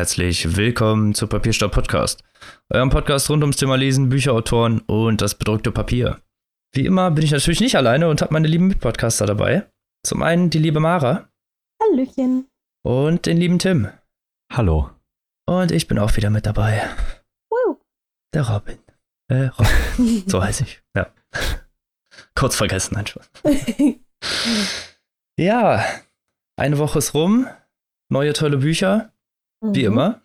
Herzlich willkommen zu Papierstopp Podcast, eurem Podcast rund ums Thema Lesen, Bücherautoren und das bedruckte Papier. Wie immer bin ich natürlich nicht alleine und habe meine lieben Mitpodcaster dabei. Zum einen die liebe Mara. Hallöchen. Und den lieben Tim. Hallo. Und ich bin auch wieder mit dabei. Woo. Der Robin. Äh, Robin. so heiße ich. Ja. Kurz vergessen, nein, Spaß. ja, eine Woche ist rum. Neue tolle Bücher. Wie Mhm. immer.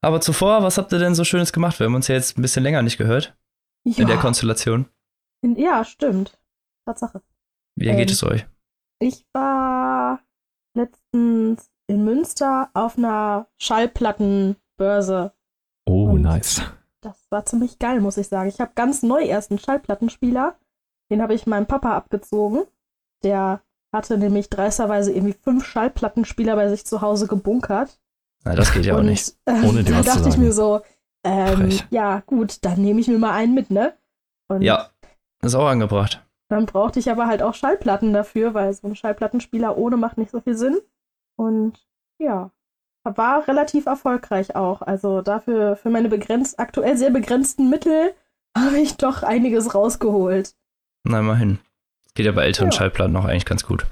Aber zuvor, was habt ihr denn so Schönes gemacht? Wir haben uns ja jetzt ein bisschen länger nicht gehört. Ja. In der Konstellation. In- ja, stimmt. Tatsache. Wie geht Ähm, es euch? Ich war letztens in Münster auf einer Schallplattenbörse. Oh, Und- nice. Das war ziemlich geil, muss ich sagen. Ich habe ganz neu erst einen Schallplattenspieler. Den habe ich meinem Papa abgezogen. Der hatte nämlich dreisterweise irgendwie fünf Schallplattenspieler bei sich zu Hause gebunkert. Na, das geht ja auch nicht. ähm, Ohne dir da was zu dachte ich sagen. mir so, ähm, ja gut, dann nehme ich mir mal einen mit, ne? Und Ja, ist auch angebracht. Dann brauchte ich aber halt auch Schallplatten dafür, weil so ein Schallplattenspieler ohne macht nicht so viel Sinn. Und ja, war relativ erfolgreich auch. Also dafür, für meine begrenzt, aktuell sehr begrenzten Mittel habe ich doch einiges rausgeholt. Na, immerhin. Geht ja bei älteren Ja. Schallplatten noch eigentlich ganz gut.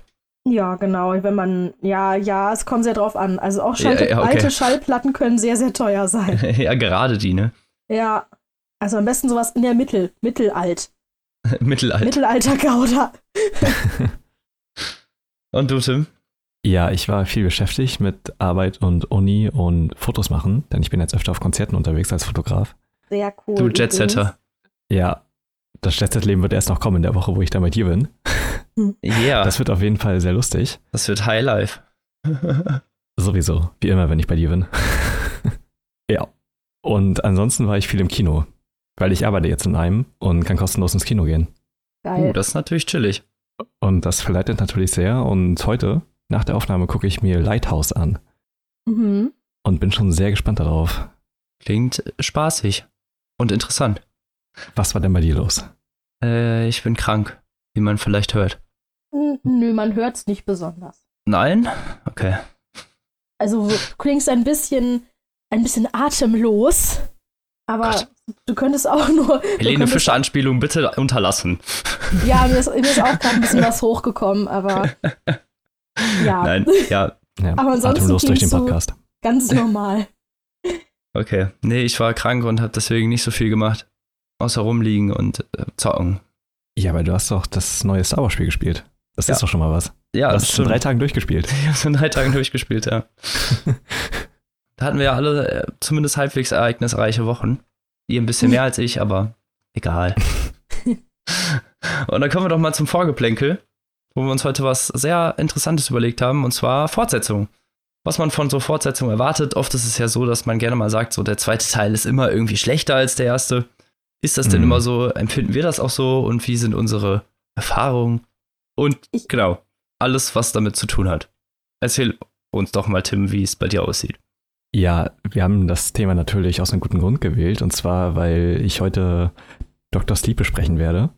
Ja, genau. Wenn man, ja, ja, es kommt sehr drauf an. Also auch Schall Ja, ja, okay. alte Schallplatten können sehr, sehr teuer sein. ja, gerade die, ne? ja. Also am besten sowas in der Mittel, mittelalt. Mittelalter. Mittelalter Gouda. Und du, Tim? Ja, ich war viel beschäftigt mit Arbeit und Uni und Fotos machen, denn ich bin jetzt öfter auf Konzerten unterwegs als Fotograf. Sehr cool. Du. Jetsetter. Ja, das Städtetleben wird erst noch kommen in der Woche, wo ich dann bei dir bin. Ja, das, Das wird auf jeden Fall sehr lustig. wird Highlife. Sowieso, wie immer, wenn ich bei dir bin. ja. Und ansonsten war ich viel im Kino, weil ich arbeite jetzt in einem und kann kostenlos ins Kino gehen. Geil. uh, das ist natürlich chillig. Und das verleitet natürlich sehr. Und heute, nach der Aufnahme, gucke ich mir Lighthouse an mhm. und bin schon sehr gespannt darauf. Klingt spaßig und interessant. Was war denn bei dir los? Äh, ich bin krank, wie man vielleicht hört. N- Nö, man hört's nicht besonders. Nein? Okay. Also du klingst ein bisschen, ein bisschen atemlos, aber Gott. du könntest auch nur. Helene Fischer Anspielung bitte unterlassen. Ja, mir ist, mir ist auch gerade ein bisschen was hochgekommen, aber ja, Nein, ja, Ja, Aber ansonsten atemlos durch den Podcast. ganz normal. okay. Nee, ich war krank und habe deswegen nicht so viel gemacht. Außer rumliegen und äh, zocken. Ja, aber du hast doch das neue Star Wars Spiel gespielt. Das Ja. ist doch schon mal was. Ja, du das hast es in drei. Tagen durchgespielt. Ich habe es in drei Tagen durchgespielt, ja. Da hatten wir ja alle äh, zumindest halbwegs ereignisreiche Wochen. Ihr ein bisschen mehr als ich, aber egal. Und dann kommen wir doch mal zum Vorgeplänkel, wo wir uns heute was sehr Interessantes überlegt haben, und zwar Fortsetzung. Was man von so Fortsetzungen erwartet. Oft ist es ja so, dass man gerne mal sagt, so der zweite Teil ist immer irgendwie schlechter als der erste. Ist das denn Mhm. immer so? Empfinden wir das auch so? Und wie sind unsere Erfahrungen? Und Ich- genau, alles, was damit zu tun hat. Erzähl uns doch mal, Tim, wie es bei dir aussieht. Ja, wir haben das Thema natürlich aus einem guten Grund gewählt. Und zwar, weil ich heute Dr. Sleep besprechen werde.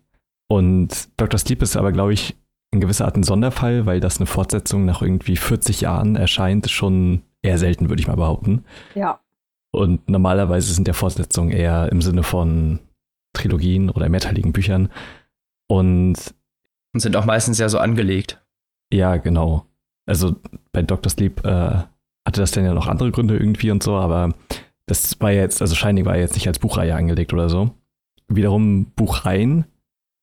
Und Dr. Sleep ist aber, glaube ich, in gewisser Art ein Sonderfall, weil das eine Fortsetzung nach irgendwie 40 Jahren erscheint, schon eher selten, würde ich mal behaupten. Ja, Und normalerweise sind ja Fortsetzungen eher im Sinne von Trilogien oder mehrteiligen Büchern. Und Und sind auch meistens ja so angelegt. ja, genau. Also bei Dr. Sleep äh, hatte das dann ja noch andere Gründe irgendwie und so, aber das war ja jetzt, also Shining war ja jetzt nicht als Buchreihe angelegt oder so. Wiederum Buchreihen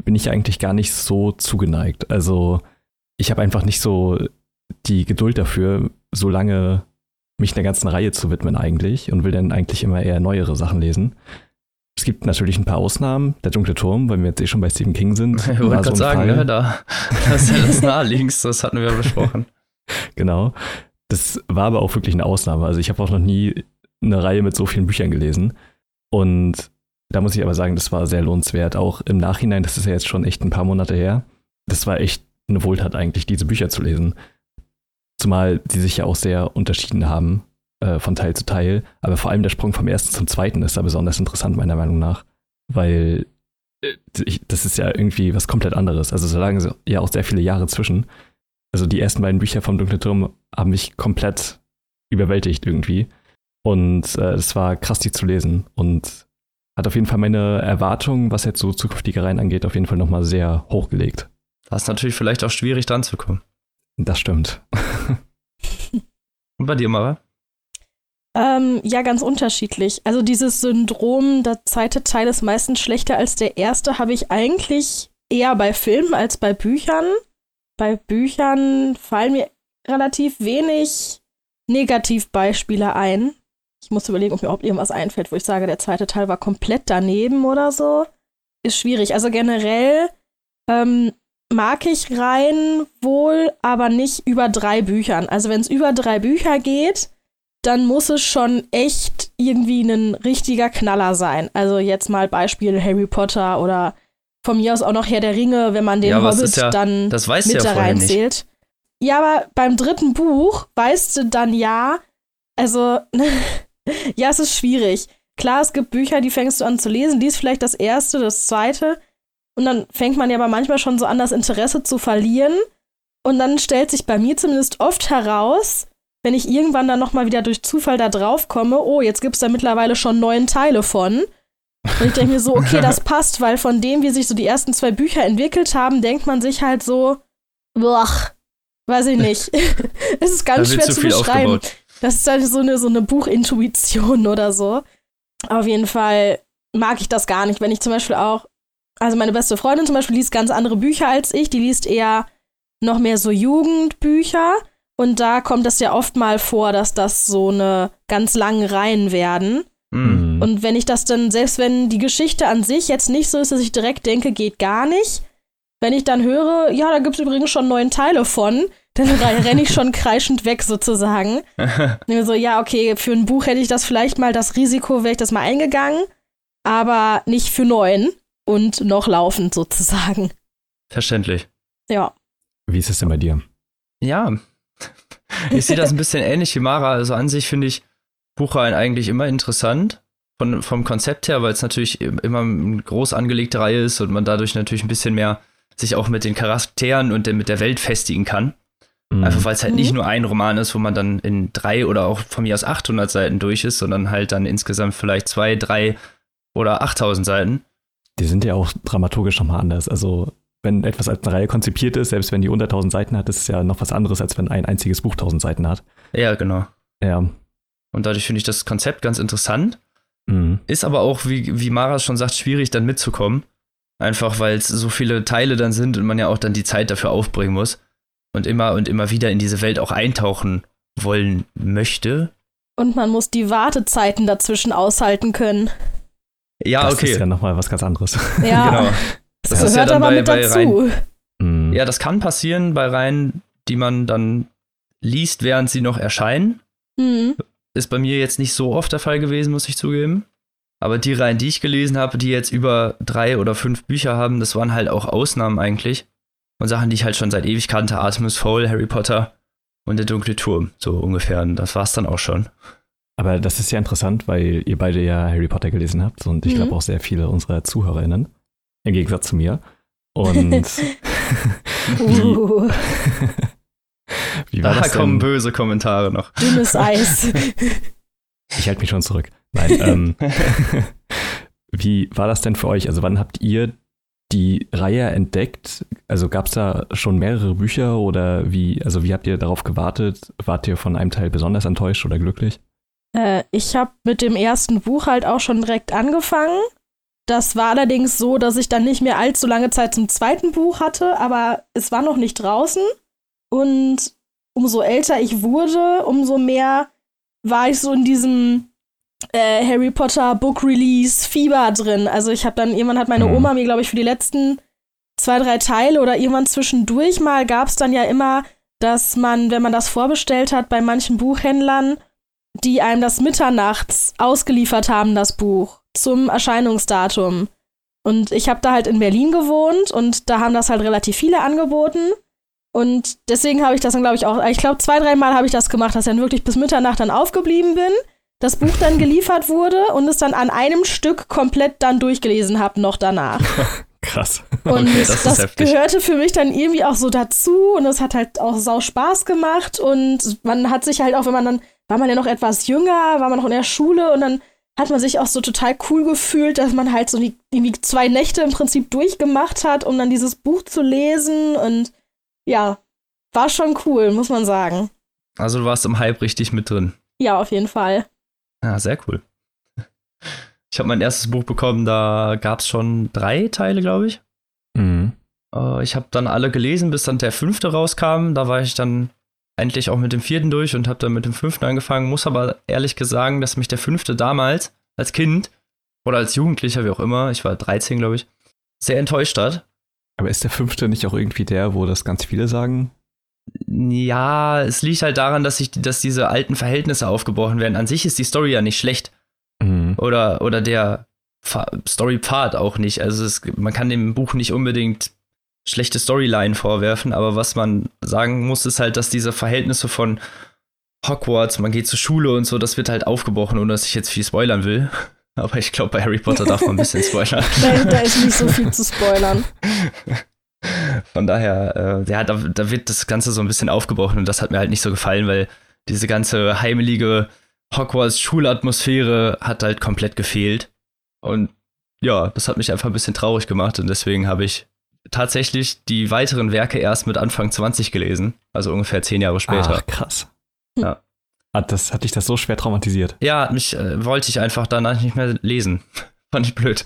bin ich eigentlich gar nicht so zugeneigt. Also ich habe einfach nicht so die Geduld dafür, so lange mich einer ganzen Reihe zu widmen eigentlich und will dann eigentlich immer eher neuere Sachen lesen. Es gibt natürlich ein paar Ausnahmen. Der dunkle Turm, weil wir jetzt eh schon bei Stephen King sind. Ich wollte so gerade ein sagen, ne, da, das ist ja das naheliegendste, das hatten wir besprochen. Genau. Das war aber auch wirklich eine Ausnahme. Also ich habe auch noch nie eine Reihe mit so vielen Büchern gelesen. Und da muss ich aber sagen, das war sehr lohnenswert. Auch im Nachhinein, das ist ja jetzt schon echt ein paar Monate her. Das war echt eine Wohltat eigentlich, diese Bücher zu lesen. Zumal die sich ja auch sehr unterschieden haben äh, von Teil zu Teil. Aber vor allem der Sprung vom ersten zum zweiten ist da besonders interessant, meiner Meinung nach. Weil äh, ich, das ist ja irgendwie was komplett anderes. Also so lagen ja auch sehr viele Jahre zwischen. Also die ersten beiden Bücher vom Dunklen Turm haben mich komplett überwältigt irgendwie. Und äh, es war krass, die zu lesen. Und hat auf jeden Fall meine Erwartungen, was jetzt so zukünftige Reihen angeht, auf jeden Fall nochmal sehr hochgelegt. Das ist natürlich vielleicht auch schwierig dran zu kommen. Das stimmt. Und bei dir, Mara? Ähm, ja, ganz unterschiedlich. Also dieses Syndrom, der zweite Teil ist meistens schlechter als der erste, habe ich eigentlich eher bei Filmen als bei Büchern. Bei Büchern fallen mir relativ wenig Negativbeispiele ein. Ich muss überlegen, ob mir überhaupt irgendwas einfällt, wo ich sage, der zweite Teil war komplett daneben oder so. Ist schwierig. Also generell ähm, mag ich rein wohl, aber nicht über drei Büchern. Also wenn es über drei Bücher geht, dann muss es schon echt irgendwie ein richtiger Knaller sein. Also jetzt mal Beispiel Harry Potter oder von mir aus auch noch Herr der Ringe, wenn man den Ja, Hobbit ja- dann Das mit ja da reinzählt. Ja, aber beim dritten Buch weißt du dann ja, also, ja, es ist schwierig. Klar, es gibt Bücher, die fängst du an zu lesen, liest vielleicht das erste, das zweite, und dann fängt man ja aber manchmal schon so an, das Interesse zu verlieren. Und dann stellt sich bei mir zumindest oft heraus, wenn ich irgendwann dann nochmal wieder durch Zufall da drauf komme, oh, jetzt gibt es da mittlerweile schon neun Teile von. Und ich denke mir so, okay, das passt, weil von dem, wie sich so die ersten zwei Bücher entwickelt haben, denkt man sich halt so, boah, weiß ich nicht. es ist ganz schwer zu beschreiben. aufgebaut. Das ist halt so eine, so eine Buchintuition oder so. Auf jeden Fall mag ich das gar nicht, wenn ich zum Beispiel auch, also meine beste Freundin zum Beispiel liest ganz andere Bücher als ich, die liest eher noch mehr so Jugendbücher und da kommt es ja oft mal vor, dass das so eine ganz langen Reihen werden. Mhm. Und wenn ich das dann, selbst wenn die Geschichte an sich jetzt nicht so ist, dass ich direkt denke, geht gar nicht, wenn ich dann höre, ja, da gibt es übrigens schon neun Teile von, dann renne ich schon kreischend weg sozusagen. Und so, ja, okay, für ein Buch hätte ich das vielleicht mal, das Risiko wäre ich das mal eingegangen, aber nicht für neun und noch laufend sozusagen. Verständlich. Ja. Wie ist es denn bei dir? Ja. Ich sehe das ein bisschen ähnlich wie Mara. Also an sich finde ich Buchreihen eigentlich immer interessant. Von, vom Konzept her, weil es natürlich immer eine groß angelegte Reihe ist und man dadurch natürlich ein bisschen mehr sich auch mit den Charakteren und der- mit der Welt festigen kann. Mhm. Einfach weil es halt Mhm. nicht nur ein Roman ist, wo man dann in drei oder auch von mir aus 800 Seiten durch ist, sondern halt dann insgesamt vielleicht zwei, drei oder 8000 Seiten. Die sind ja auch dramaturgisch nochmal anders. Also, wenn etwas als eine Reihe konzipiert ist, selbst wenn die unter 1000 Seiten hat, ist es ja noch was anderes, als wenn ein einziges Buch 1000 Seiten hat. Ja, genau. Ja. Und dadurch finde ich das Konzept ganz interessant. Mhm. Ist aber auch, wie, wie Mara schon sagt, schwierig dann mitzukommen. Einfach weil es so viele Teile dann sind und man ja auch dann die Zeit dafür aufbringen muss. Und immer und immer wieder in diese Welt auch eintauchen wollen möchte. Und man muss die Wartezeiten dazwischen aushalten können. Ja, das okay. ist ja nochmal was ganz anderes. Ja, genau. Das, Das ist gehört ja dann aber bei- mit bei dazu. Mhm. Ja, das kann passieren bei Reihen, die man dann liest, während sie noch erscheinen. Mhm. Ist bei mir jetzt nicht so oft der Fall gewesen, muss ich zugeben. Aber die Reihen, die ich gelesen habe, die jetzt über drei oder fünf Bücher haben, das waren halt auch Ausnahmen eigentlich. Und Sachen, die ich halt schon seit ewig kannte. Artemis Fowl, Harry Potter und der dunkle Turm. So ungefähr. Und das war's dann auch schon. Aber das ist ja interessant, weil ihr beide ja Harry Potter gelesen habt und ich Mhm. glaube auch sehr viele unserer ZuhörerInnen. Im Gegensatz zu mir. Und wie, Uh, wie war Da das kommen denn? böse Kommentare noch. dünnes Eis. Ich halte mich schon zurück. Nein, ähm, wie war das denn für euch? Also wann habt ihr die Reihe entdeckt? Also gab es da schon mehrere Bücher oder wie, also wie habt ihr darauf gewartet? Wart ihr von einem Teil besonders enttäuscht oder glücklich? Äh, ich habe mit dem ersten Buch halt auch schon direkt angefangen. Das war allerdings so, dass ich dann nicht mehr allzu lange Zeit zum zweiten Buch hatte, aber es war noch nicht draußen. Und umso älter ich wurde, umso mehr war ich so in diesem äh, Harry Potter Book Release Fieber drin. Also ich habe dann, irgendwann hat meine Mhm. Oma mir, glaube ich, für die letzten zwei, drei Teile oder irgendwann zwischendurch mal gab es dann ja immer, dass man, wenn man das vorbestellt hat, bei manchen Buchhändlern, die einem das mitternachts ausgeliefert haben, das Buch, zum Erscheinungsdatum. Und ich habe da halt in Berlin gewohnt und da haben das halt relativ viele angeboten. Und deswegen habe ich das dann, glaube ich, auch, ich glaube, zwei, dreimal habe ich das gemacht, dass ich dann wirklich bis Mitternacht dann aufgeblieben bin, das Buch dann geliefert wurde und es dann an einem Stück komplett dann durchgelesen habe, noch danach. Krass. Und Okay, das das, gehörte für mich dann irgendwie auch so dazu und es hat halt auch sau Spaß gemacht und man hat sich halt auch, wenn man dann war man ja noch etwas jünger, war man noch in der Schule und dann hat man sich auch so total cool gefühlt, dass man halt so die, irgendwie zwei Nächte im Prinzip durchgemacht hat, um dann dieses Buch zu lesen. Und ja, war schon cool, muss man sagen. Also du warst im Hype richtig mit drin. Ja, auf jeden Fall. Ja, sehr cool. Ich habe mein erstes Buch bekommen, da gab es schon drei Teile, glaube ich. Mhm. Äh, ich habe dann alle gelesen, bis dann der fünfte rauskam. Da war ich dann endlich auch mit dem vierten durch und habe dann mit dem fünften angefangen. Muss aber ehrlich sagen, dass mich der fünfte damals als Kind oder als Jugendlicher, wie auch immer, ich war 13, glaube ich, sehr enttäuscht hat. Aber ist der fünfte nicht auch irgendwie der, wo das ganz viele sagen? Ja, es liegt halt daran, dass, ich, dass diese alten Verhältnisse aufgebrochen werden. An sich ist die Story ja nicht schlecht. Mhm. Oder, oder der Story-Part auch nicht. Also es, man kann dem Buch nicht unbedingt schlechte Storyline vorwerfen, aber was man sagen muss, ist halt, dass diese Verhältnisse von Hogwarts, man geht zur Schule und so, das wird halt aufgebrochen, ohne dass ich jetzt viel spoilern will. Aber ich glaube, bei Harry Potter darf man ein bisschen spoilern. Da ist nicht so viel zu spoilern. Von daher, äh, ja, da, da wird das Ganze so ein bisschen aufgebrochen und das hat mir halt nicht so gefallen, weil diese ganze heimelige Hogwarts-Schulatmosphäre hat halt komplett gefehlt. Und ja, das hat mich einfach ein bisschen traurig gemacht und deswegen habe ich tatsächlich die weiteren Werke erst mit Anfang 20 gelesen, also ungefähr zehn Jahre später. Ach, krass. Ja. Hat, das, hat dich das so schwer traumatisiert? Ja, mich äh, wollte ich einfach danach nicht mehr lesen. Fand ich blöd.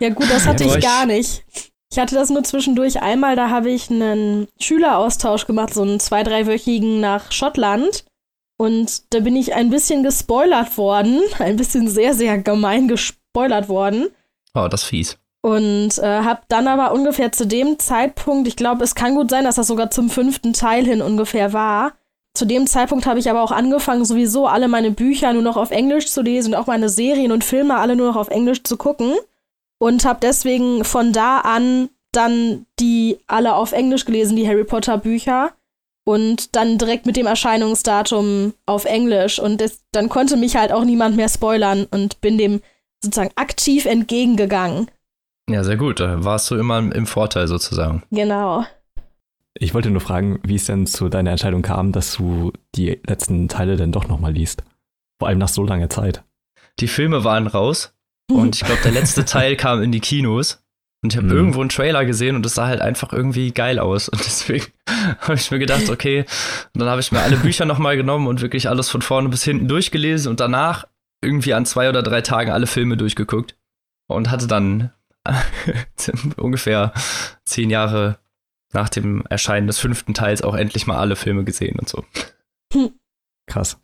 Ja, gut, das hatte ja, ich gar nicht. Ich hatte das nur zwischendurch einmal, da habe ich einen Schüleraustausch gemacht, so einen zwei-, dreiwöchigen nach Schottland. Und da bin ich ein bisschen gespoilert worden, ein bisschen sehr, sehr gemein gespoilert worden. Oh, das ist fies. Und äh, habe dann aber ungefähr zu dem Zeitpunkt, ich glaube, es kann gut sein, dass das sogar zum fünften Teil hin ungefähr war. Zu dem Zeitpunkt habe ich aber auch angefangen, sowieso alle meine Bücher nur noch auf Englisch zu lesen und auch meine Serien und Filme alle nur noch auf Englisch zu gucken. Und habe deswegen von da an dann die alle auf Englisch gelesen, die Harry Potter Bücher. Und dann direkt mit dem Erscheinungsdatum auf Englisch. Und das, dann konnte mich halt auch niemand mehr spoilern und bin dem sozusagen aktiv entgegengegangen. Ja, sehr gut. Da warst du immer im Vorteil sozusagen. Genau. Ich wollte nur fragen, wie es denn zu deiner Entscheidung kam, dass du die letzten Teile denn doch nochmal liest. Vor allem nach so langer Zeit. Die Filme waren raus und ich glaube, der letzte Teil kam in die Kinos. Und ich habe mhm. irgendwo einen Trailer gesehen und es sah halt einfach irgendwie geil aus. Und deswegen habe ich mir gedacht, okay, und dann habe ich mir alle Bücher nochmal genommen und wirklich alles von vorne bis hinten durchgelesen und danach irgendwie an zwei oder drei Tagen alle Filme durchgeguckt. Und hatte dann ungefähr zehn Jahre nach dem Erscheinen des fünften Teils auch endlich mal alle Filme gesehen und so. Krass.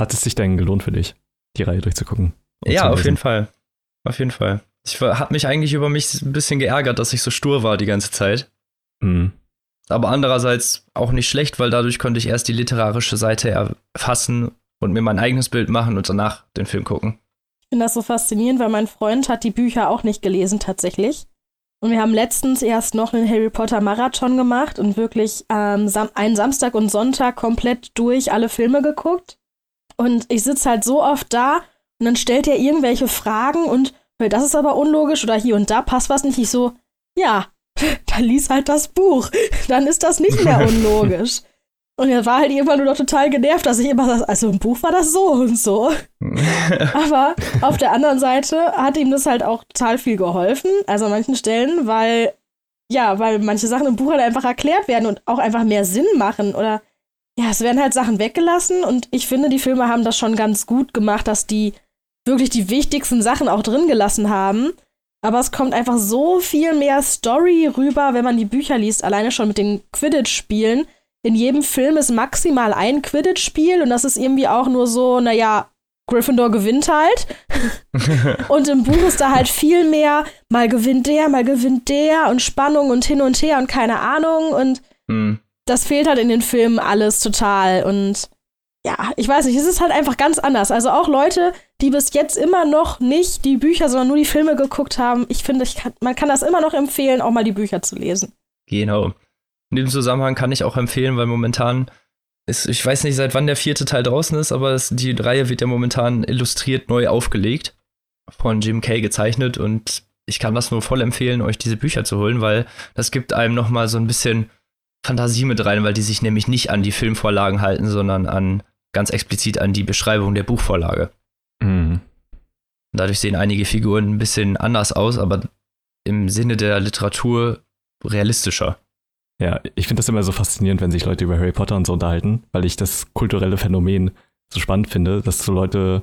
Hat es sich denn gelohnt für dich, die Reihe durchzugucken? Ja, auf jeden Fall. Auf jeden Fall. Ich habe mich eigentlich über mich ein bisschen geärgert, dass ich so stur war die ganze Zeit. Mhm. Aber andererseits auch nicht schlecht, weil dadurch konnte ich erst die literarische Seite erfassen und mir mein eigenes Bild machen und danach den Film gucken. Finde das so faszinierend, weil mein Freund hat die Bücher auch nicht gelesen tatsächlich. Und wir haben letztens erst noch einen Harry Potter Marathon gemacht und wirklich ähm, sam einen Samstag und Sonntag komplett durch alle Filme geguckt. Und ich sitze halt so oft da und dann stellt er irgendwelche Fragen und das ist aber unlogisch oder hier und da passt was nicht. Ich so, ja, dann lies halt das Buch. Dann ist das nicht mehr unlogisch. Und er war halt irgendwann nur noch total genervt, dass ich immer sage, also im Buch war das so und so. Aber auf der anderen Seite hat ihm das halt auch total viel geholfen, also an manchen Stellen, weil, ja, weil manche Sachen im Buch halt einfach erklärt werden und auch einfach mehr Sinn machen oder ja, es werden halt Sachen weggelassen und ich finde, die Filme haben das schon ganz gut gemacht, dass die wirklich die wichtigsten Sachen auch drin gelassen haben. Aber es kommt einfach so viel mehr Story rüber, wenn man die Bücher liest, alleine schon mit den Quidditch-Spielen in jedem Film ist maximal ein Quidditch-Spiel und das ist irgendwie auch nur so, naja, Gryffindor gewinnt halt. und im Buch ist da halt viel mehr, mal gewinnt der, mal gewinnt der und Spannung und hin und her und keine Ahnung. Und mhm. das fehlt halt in den Filmen alles total. Und ja, ich weiß nicht, es ist halt einfach ganz anders. Also auch Leute, die bis jetzt immer noch nicht die Bücher, sondern nur die Filme geguckt haben, ich finde, ich kann, man kann das immer noch empfehlen, auch mal die Bücher zu lesen. Genau. In dem Zusammenhang kann ich auch empfehlen, weil momentan ist, ich weiß nicht, seit wann der vierte Teil draußen ist, aber es, die Reihe wird ja momentan illustriert neu aufgelegt, von Jim Kay gezeichnet und ich kann das nur voll empfehlen, euch diese Bücher zu holen, weil das gibt einem nochmal so ein bisschen Fantasie mit rein, weil die sich nämlich nicht an die Filmvorlagen halten, sondern an ganz explizit an die Beschreibung der Buchvorlage. Mhm. Dadurch sehen einige Figuren ein bisschen anders aus, aber im Sinne der Literatur realistischer. Ja, ich finde das immer so faszinierend, wenn sich Leute über Harry Potter und so unterhalten, weil ich das kulturelle Phänomen so spannend finde, dass so Leute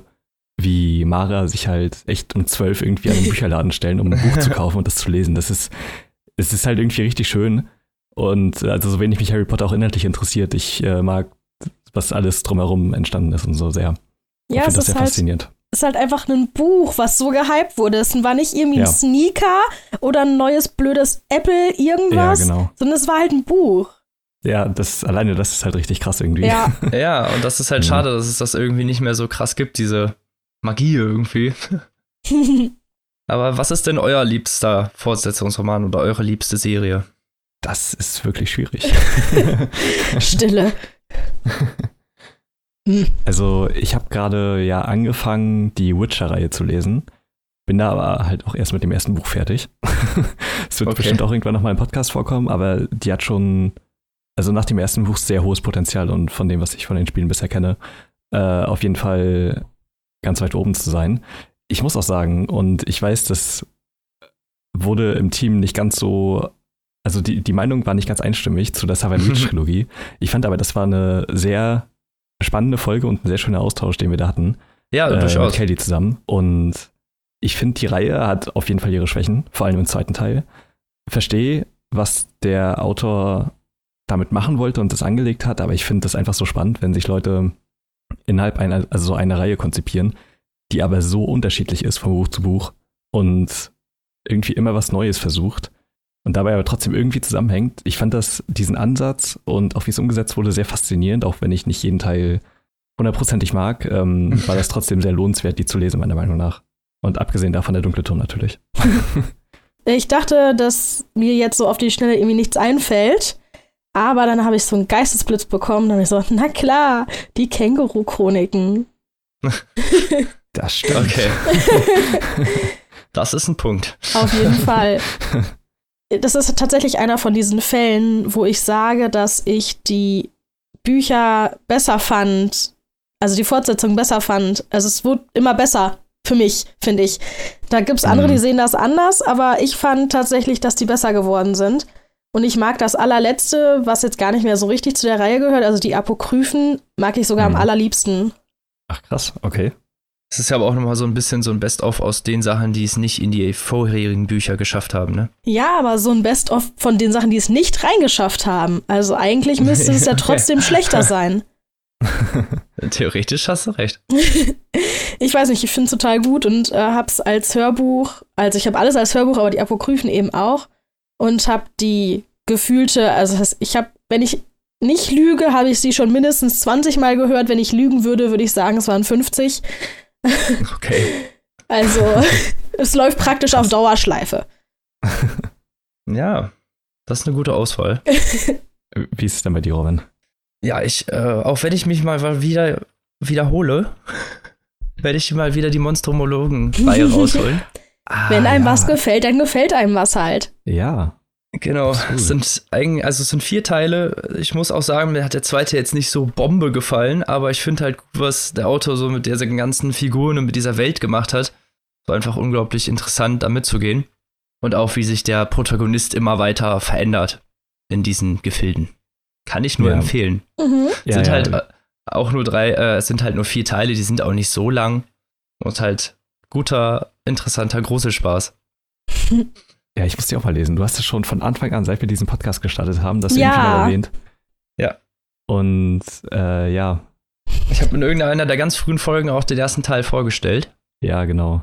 wie Mara sich halt echt um zwölf irgendwie an den Bücherladen stellen, um ein Buch zu kaufen und das zu lesen. Das ist, es ist halt irgendwie richtig schön. Und also so wenig mich Harry Potter auch inhaltlich interessiert, ich äh, mag, was alles drumherum entstanden ist und so sehr. Ich Ja, finde es das ist sehr halt, faszinierend. Ist halt einfach ein Buch, was so gehypt wurde. Es war nicht irgendwie Ja. ein Sneaker oder ein neues blödes Apple irgendwas, Ja, genau. sondern es war halt ein Buch. Ja, das alleine das ist halt richtig krass irgendwie. Ja, Ja, und das ist halt Mhm. schade, dass es das irgendwie nicht mehr so krass gibt, diese Magie irgendwie. Aber was ist denn euer liebster Fortsetzungsroman oder eure liebste Serie? Das ist wirklich schwierig. Stille. Hm. Also, ich habe gerade ja angefangen, die Witcher-Reihe zu lesen. Bin da aber halt auch erst mit dem ersten Buch fertig. Es wird Okay. bestimmt auch irgendwann nochmal im Podcast vorkommen, aber die hat schon, also nach dem ersten Buch sehr hohes Potenzial und von dem, was ich von den Spielen bisher kenne, äh, auf jeden Fall ganz weit oben zu sein. Ich muss auch sagen, und ich weiß, das wurde im Team nicht ganz so, also die, die Meinung war nicht ganz einstimmig zu der Savage Witch Trilogie. Ich fand aber, das war eine sehr spannende Folge und ein sehr schöner Austausch, den wir da hatten Ja, äh, mit durchaus. Kelly zusammen. Und ich finde, die Reihe hat auf jeden Fall ihre Schwächen, vor allem im zweiten Teil. Verstehe, was der Autor damit machen wollte und das angelegt hat, aber ich finde das einfach so spannend, wenn sich Leute innerhalb einer, also so eine Reihe konzipieren, die aber so unterschiedlich ist von Buch zu Buch und irgendwie immer was Neues versucht und dabei aber trotzdem irgendwie zusammenhängt. Ich fand das, diesen Ansatz und auch wie es umgesetzt wurde, sehr faszinierend, auch wenn ich nicht jeden Teil hundertprozentig mag, ähm, war das trotzdem sehr lohnenswert, die zu lesen, meiner Meinung nach. Und abgesehen davon der dunkle Turm natürlich. Ich dachte, dass mir jetzt so auf die Schnelle irgendwie nichts einfällt. Aber dann habe ich so einen Geistesblitz bekommen. Dann habe ich so, na klar, die Känguru-Chroniken. Das stimmt. Okay. Das ist ein Punkt. Auf jeden Fall. Das ist tatsächlich einer von diesen Fällen, wo ich sage, dass ich die Bücher besser fand, also die Fortsetzung besser fand. Also es wurde immer besser für mich, finde ich. Da gibt es andere, Mhm. die sehen das anders, aber ich fand tatsächlich, dass die besser geworden sind. Und ich mag das allerletzte, was jetzt gar nicht mehr so richtig zu der Reihe gehört, also die Apokryphen, mag ich sogar Mhm. am allerliebsten. Ach krass, okay. Es ist ja aber auch nochmal so ein bisschen so ein Best-of aus den Sachen, die es nicht in die vorherigen Bücher geschafft haben, ne? Ja, aber so ein Best-of von den Sachen, die es nicht reingeschafft haben. Also eigentlich müsste es ja trotzdem schlechter sein. Theoretisch hast du recht. Ich weiß nicht, ich finde es total gut und äh, hab's als Hörbuch, also ich habe alles als Hörbuch, aber die Apokryphen eben auch und habe die gefühlte, also das heißt, ich habe, wenn ich nicht lüge, habe ich sie schon mindestens 20 Mal gehört. Wenn ich lügen würde, würde ich sagen, es waren 50. Okay. Also es läuft praktisch auf Dauerschleife. Ja, das ist eine gute Auswahl. Wie ist es denn bei dir, Robin? Ja, ich, äh, auch wenn ich mich mal wieder wiederhole, werde ich mal wieder die Monstromologen-Reihe rausholen. Ah, Wenn einem ja. was gefällt, dann gefällt einem was halt. Ja. Genau, es sind eigentlich, also es sind vier Teile. Ich muss auch sagen, mir hat der zweite jetzt nicht so Bombe gefallen, aber ich finde halt gut, was der Autor so mit diesen ganzen Figuren und mit dieser Welt gemacht hat. War einfach unglaublich interessant, da mitzugehen. Und auch, wie sich der Protagonist immer weiter verändert in diesen Gefilden. Kann ich nur Ja. empfehlen. Mhm. ja sind ja. halt äh, auch nur drei, äh, es sind halt nur vier Teile, die sind auch nicht so lang. Und halt guter, interessanter Gruselspaß. Ja, ich muss die auch mal lesen. Du hast es schon von Anfang an, seit wir diesen Podcast gestartet haben, das Ja. irgendwie mal erwähnt. Ja. Und äh, ja, Ich habe in irgendeiner der ganz frühen Folgen auch den ersten Teil vorgestellt. ja, genau.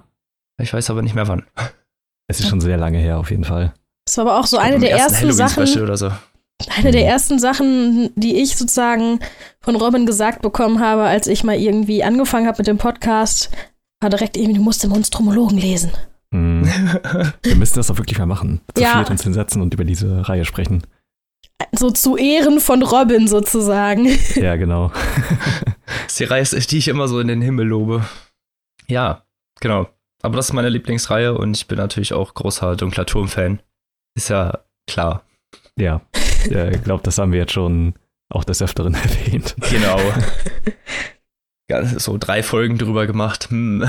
Ich weiß aber nicht mehr wann. Es ist schon sehr lange her, auf jeden Fall. Das war aber auch so Ich eine der ersten Halloween-Special Sachen, oder so. eine der Mhm. ersten Sachen, die ich sozusagen von Robin gesagt bekommen habe, als ich mal irgendwie angefangen habe mit dem Podcast, war direkt irgendwie, du musst den Monstromologen lesen. Hm. Wir müssen das doch wirklich mal machen. Zu Ja. viert uns hinsetzen und über diese Reihe sprechen. So zu Ehren von Robin sozusagen. Ja, genau. Das ist die Reihe, die ich immer so in den Himmel lobe. Ja, genau. Aber das ist meine Lieblingsreihe und ich bin natürlich auch großer Dunkler Turm-Fan. Ist ja klar. Ja, ja ich glaube, das haben wir jetzt schon auch des Öfteren erwähnt. Genau. so drei Folgen drüber gemacht. Hm.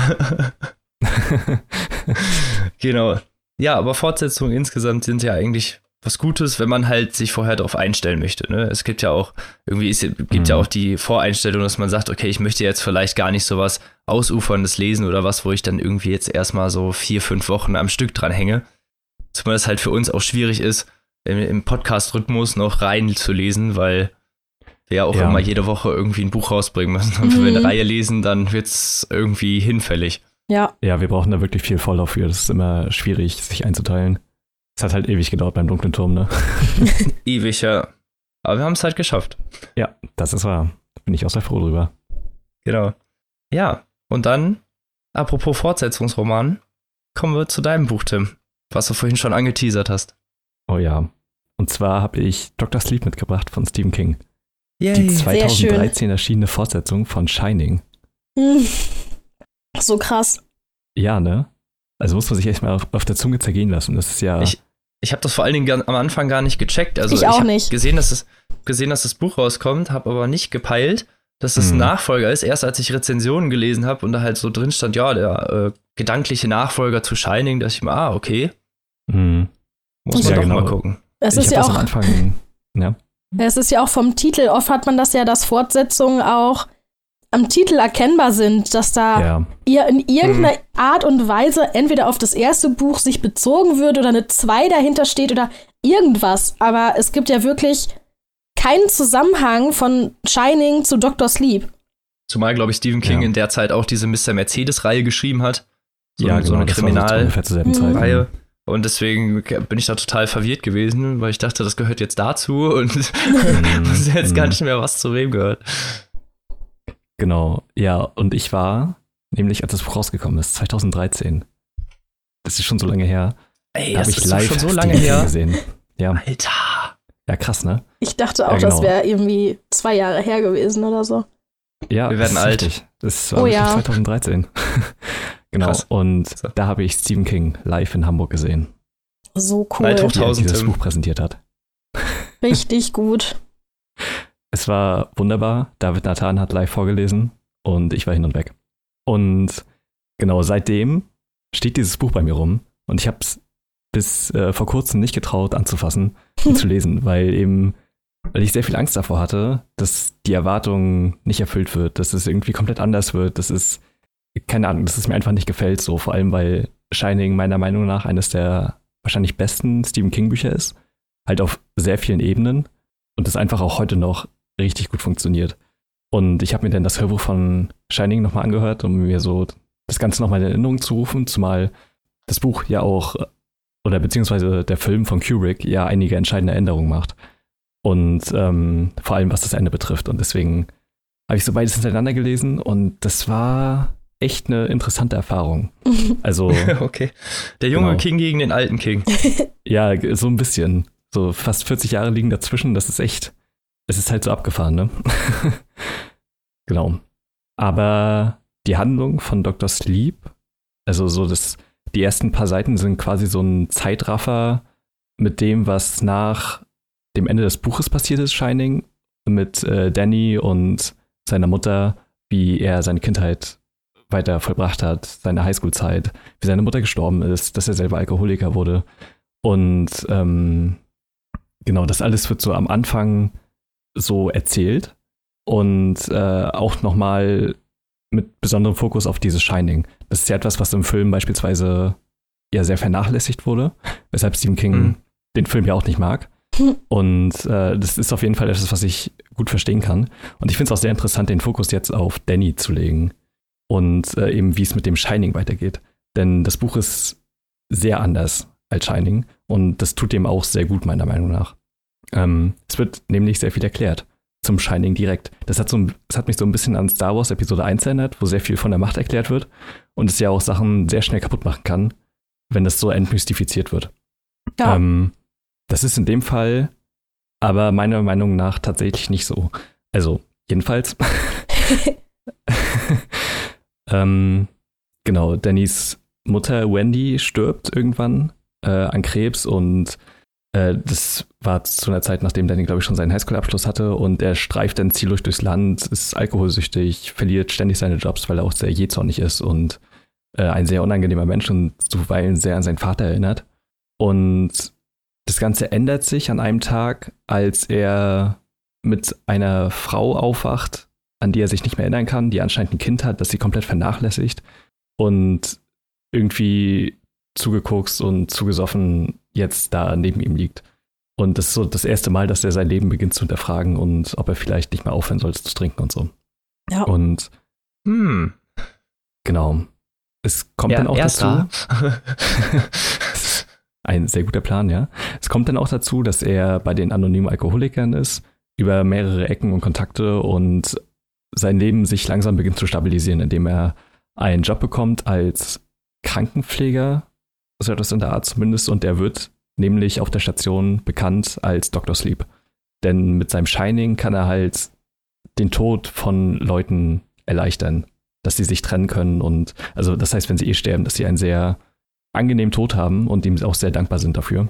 genau. Ja, aber Fortsetzungen insgesamt sind ja eigentlich was Gutes, wenn man halt sich vorher darauf einstellen möchte. Ne? Es gibt ja auch, irgendwie es gibt mhm. ja auch die Voreinstellung, dass man sagt, okay, ich möchte jetzt vielleicht gar nicht so was Ausuferndes lesen oder was, wo ich dann irgendwie jetzt erstmal so vier, fünf Wochen am Stück dran hänge. Zumal es halt für uns auch schwierig ist, im Podcast-Rhythmus noch rein zu lesen, weil wir ja auch ja. immer jede Woche irgendwie ein Buch rausbringen müssen. Und mhm. wenn wir eine Reihe lesen, dann wird es irgendwie hinfällig. Ja. Ja, wir brauchen da wirklich viel Vorlauf für. Das ist immer schwierig, sich einzuteilen. Es hat halt ewig gedauert beim dunklen Turm, ne? ewig, ja. Aber wir haben es halt geschafft. Ja, das ist wahr. Bin ich auch sehr froh drüber. Genau. Ja, und dann, apropos Fortsetzungsroman, kommen wir zu deinem Buch, Tim, was du vorhin schon angeteasert hast. Oh ja. Und zwar habe ich Dr. Sleep mitgebracht von Stephen King. Yay, die 2013 erschienene Fortsetzung von Shining. Hm. So krass. Ja, ne? Also muss man sich echt mal auf, auf der Zunge zergehen lassen. Das ist ja. Ich, ich habe das vor allen Dingen am Anfang gar nicht gecheckt. Also ich auch ich nicht. Gesehen, dass es, gesehen, dass das Buch rauskommt, habe aber nicht gepeilt, dass es hm. ein Nachfolger ist. Erst als ich Rezensionen gelesen habe und da halt so drin stand, ja, der äh, gedankliche Nachfolger zu Shining, dass ich mir, ah, okay. Hm. Muss man ja, doch genau. mal gucken. Es ist ja auch. Anfang, ja. Es ist ja auch vom Titel, oft hat man das ja, dass Fortsetzungen auch am Titel erkennbar sind, dass da ja. ihr in irgendeiner hm. Art und Weise entweder auf das erste Buch sich bezogen wird oder eine 2 dahinter steht oder irgendwas. Aber es gibt ja wirklich keinen Zusammenhang von Shining zu Dr. Sleep. Zumal, glaube ich, Stephen King ja. in der Zeit auch diese Mr. Mercedes-Reihe geschrieben hat. So, ja, genau, so eine Kriminalreihe. Mhm. Und deswegen bin ich da total verwirrt gewesen, weil ich dachte, das gehört jetzt dazu und mhm. wusste jetzt gar mhm. nicht mehr, was zu wem gehört. Genau, ja, und ich war, nämlich als das Buch rausgekommen ist, 2013. Das ist schon so lange her. Ey, das ich ist live schon so lange her. gesehen. Ja. Alter. Ja, krass, ne? Ich dachte auch, ja, genau. das wäre irgendwie zwei Jahre her gewesen oder so. Ja, wir werden alt. Richtig. Das war oh, ja. 2013. genau. Krass. Und so. da habe ich Stephen King live in Hamburg gesehen. So cool. Alt 1000 das Buch präsentiert hat. Richtig gut. Es war wunderbar. David Nathan hat live vorgelesen und ich war hin und weg. Und genau seitdem steht dieses Buch bei mir rum und ich habe es bis äh, vor kurzem nicht getraut anzufassen und zu lesen, weil eben, weil ich sehr viel Angst davor hatte, dass die Erwartung nicht erfüllt wird, dass es irgendwie komplett anders wird, dass es, keine Ahnung, dass es mir einfach nicht gefällt, so vor allem, weil Shining meiner Meinung nach eines der wahrscheinlich besten Stephen King Bücher ist, halt auf sehr vielen Ebenen und das einfach auch heute noch richtig gut funktioniert. Und ich habe mir dann das Hörbuch von Shining nochmal angehört, um mir so das Ganze nochmal in Erinnerung zu rufen, zumal das Buch ja auch, oder beziehungsweise der Film von Kubrick ja einige entscheidende Änderungen macht. Und ähm, vor allem was das Ende betrifft. Und deswegen habe ich so beides hintereinander gelesen und das war echt eine interessante Erfahrung. Also. okay. Der junge genau. King gegen den alten King. ja, so ein bisschen. So fast 40 Jahre liegen dazwischen. Das ist echt es ist halt so abgefahren, ne? genau. Aber die Handlung von Dr. Sleep, also so das, die ersten paar Seiten sind quasi so ein Zeitraffer mit dem, was nach dem Ende des Buches passiert ist, Shining, mit äh, Danny und seiner Mutter, wie er seine Kindheit weiter vollbracht hat, seine Highschool-Zeit, wie seine Mutter gestorben ist, dass er selber Alkoholiker wurde. Und ähm, genau, das alles wird so am Anfang so erzählt und äh, auch nochmal mit besonderem Fokus auf dieses Shining. Das ist ja etwas, was im Film beispielsweise ja sehr vernachlässigt wurde, weshalb Stephen King mhm. den Film ja auch nicht mag. Und äh, das ist auf jeden Fall etwas, was ich gut verstehen kann. Und ich finde es auch sehr interessant, den Fokus jetzt auf Danny zu legen und äh, eben, wie es mit dem Shining weitergeht. Denn das Buch ist sehr anders als Shining und das tut dem auch sehr gut, meiner Meinung nach. Ähm, es wird nämlich sehr viel erklärt zum Shining direkt. Das hat, so, das hat mich so ein bisschen an Star Wars Episode 1 erinnert, wo sehr viel von der Macht erklärt wird und es ja auch Sachen sehr schnell kaputt machen kann, wenn das so entmystifiziert wird. Ja. Ähm, das ist in dem Fall aber meiner Meinung nach tatsächlich nicht so. Also, jedenfalls. ähm, genau, Dannys Mutter Wendy stirbt irgendwann äh, an Krebs und Äh, das war zu einer Zeit, nachdem Danny, glaube ich, schon seinen Highschool-Abschluss hatte und er streift dann ziellos durchs Land, ist alkoholsüchtig, verliert ständig seine Jobs, weil er auch sehr jähzornig ist und äh, ein sehr unangenehmer Mensch und zuweilen sehr an seinen Vater erinnert. Und das Ganze ändert sich an einem Tag, als er mit einer Frau aufwacht, an die er sich nicht mehr erinnern kann, die anscheinend ein Kind hat, das sie komplett vernachlässigt und irgendwie zugekokst und zugesoffen jetzt da neben ihm liegt. Und das ist so das erste Mal, dass er sein Leben beginnt zu hinterfragen und ob er vielleicht nicht mehr aufhören sollte zu trinken und so. Ja. Und Hm. genau. Es kommt Ja, dann auch dazu. erster. Ein sehr guter Plan, ja. Es kommt dann auch dazu, dass er bei den anonymen Alkoholikern ist, über mehrere Ecken und Kontakte und sein Leben sich langsam beginnt zu stabilisieren, indem er einen Job bekommt als Krankenpfleger, so etwas in der Art zumindest, und er wird nämlich auf der Station bekannt als Dr. Sleep. Denn mit seinem Shining kann er halt den Tod von Leuten erleichtern, dass sie sich trennen können und, also das heißt, wenn sie eh sterben, dass sie einen sehr angenehmen Tod haben und ihm auch sehr dankbar sind dafür.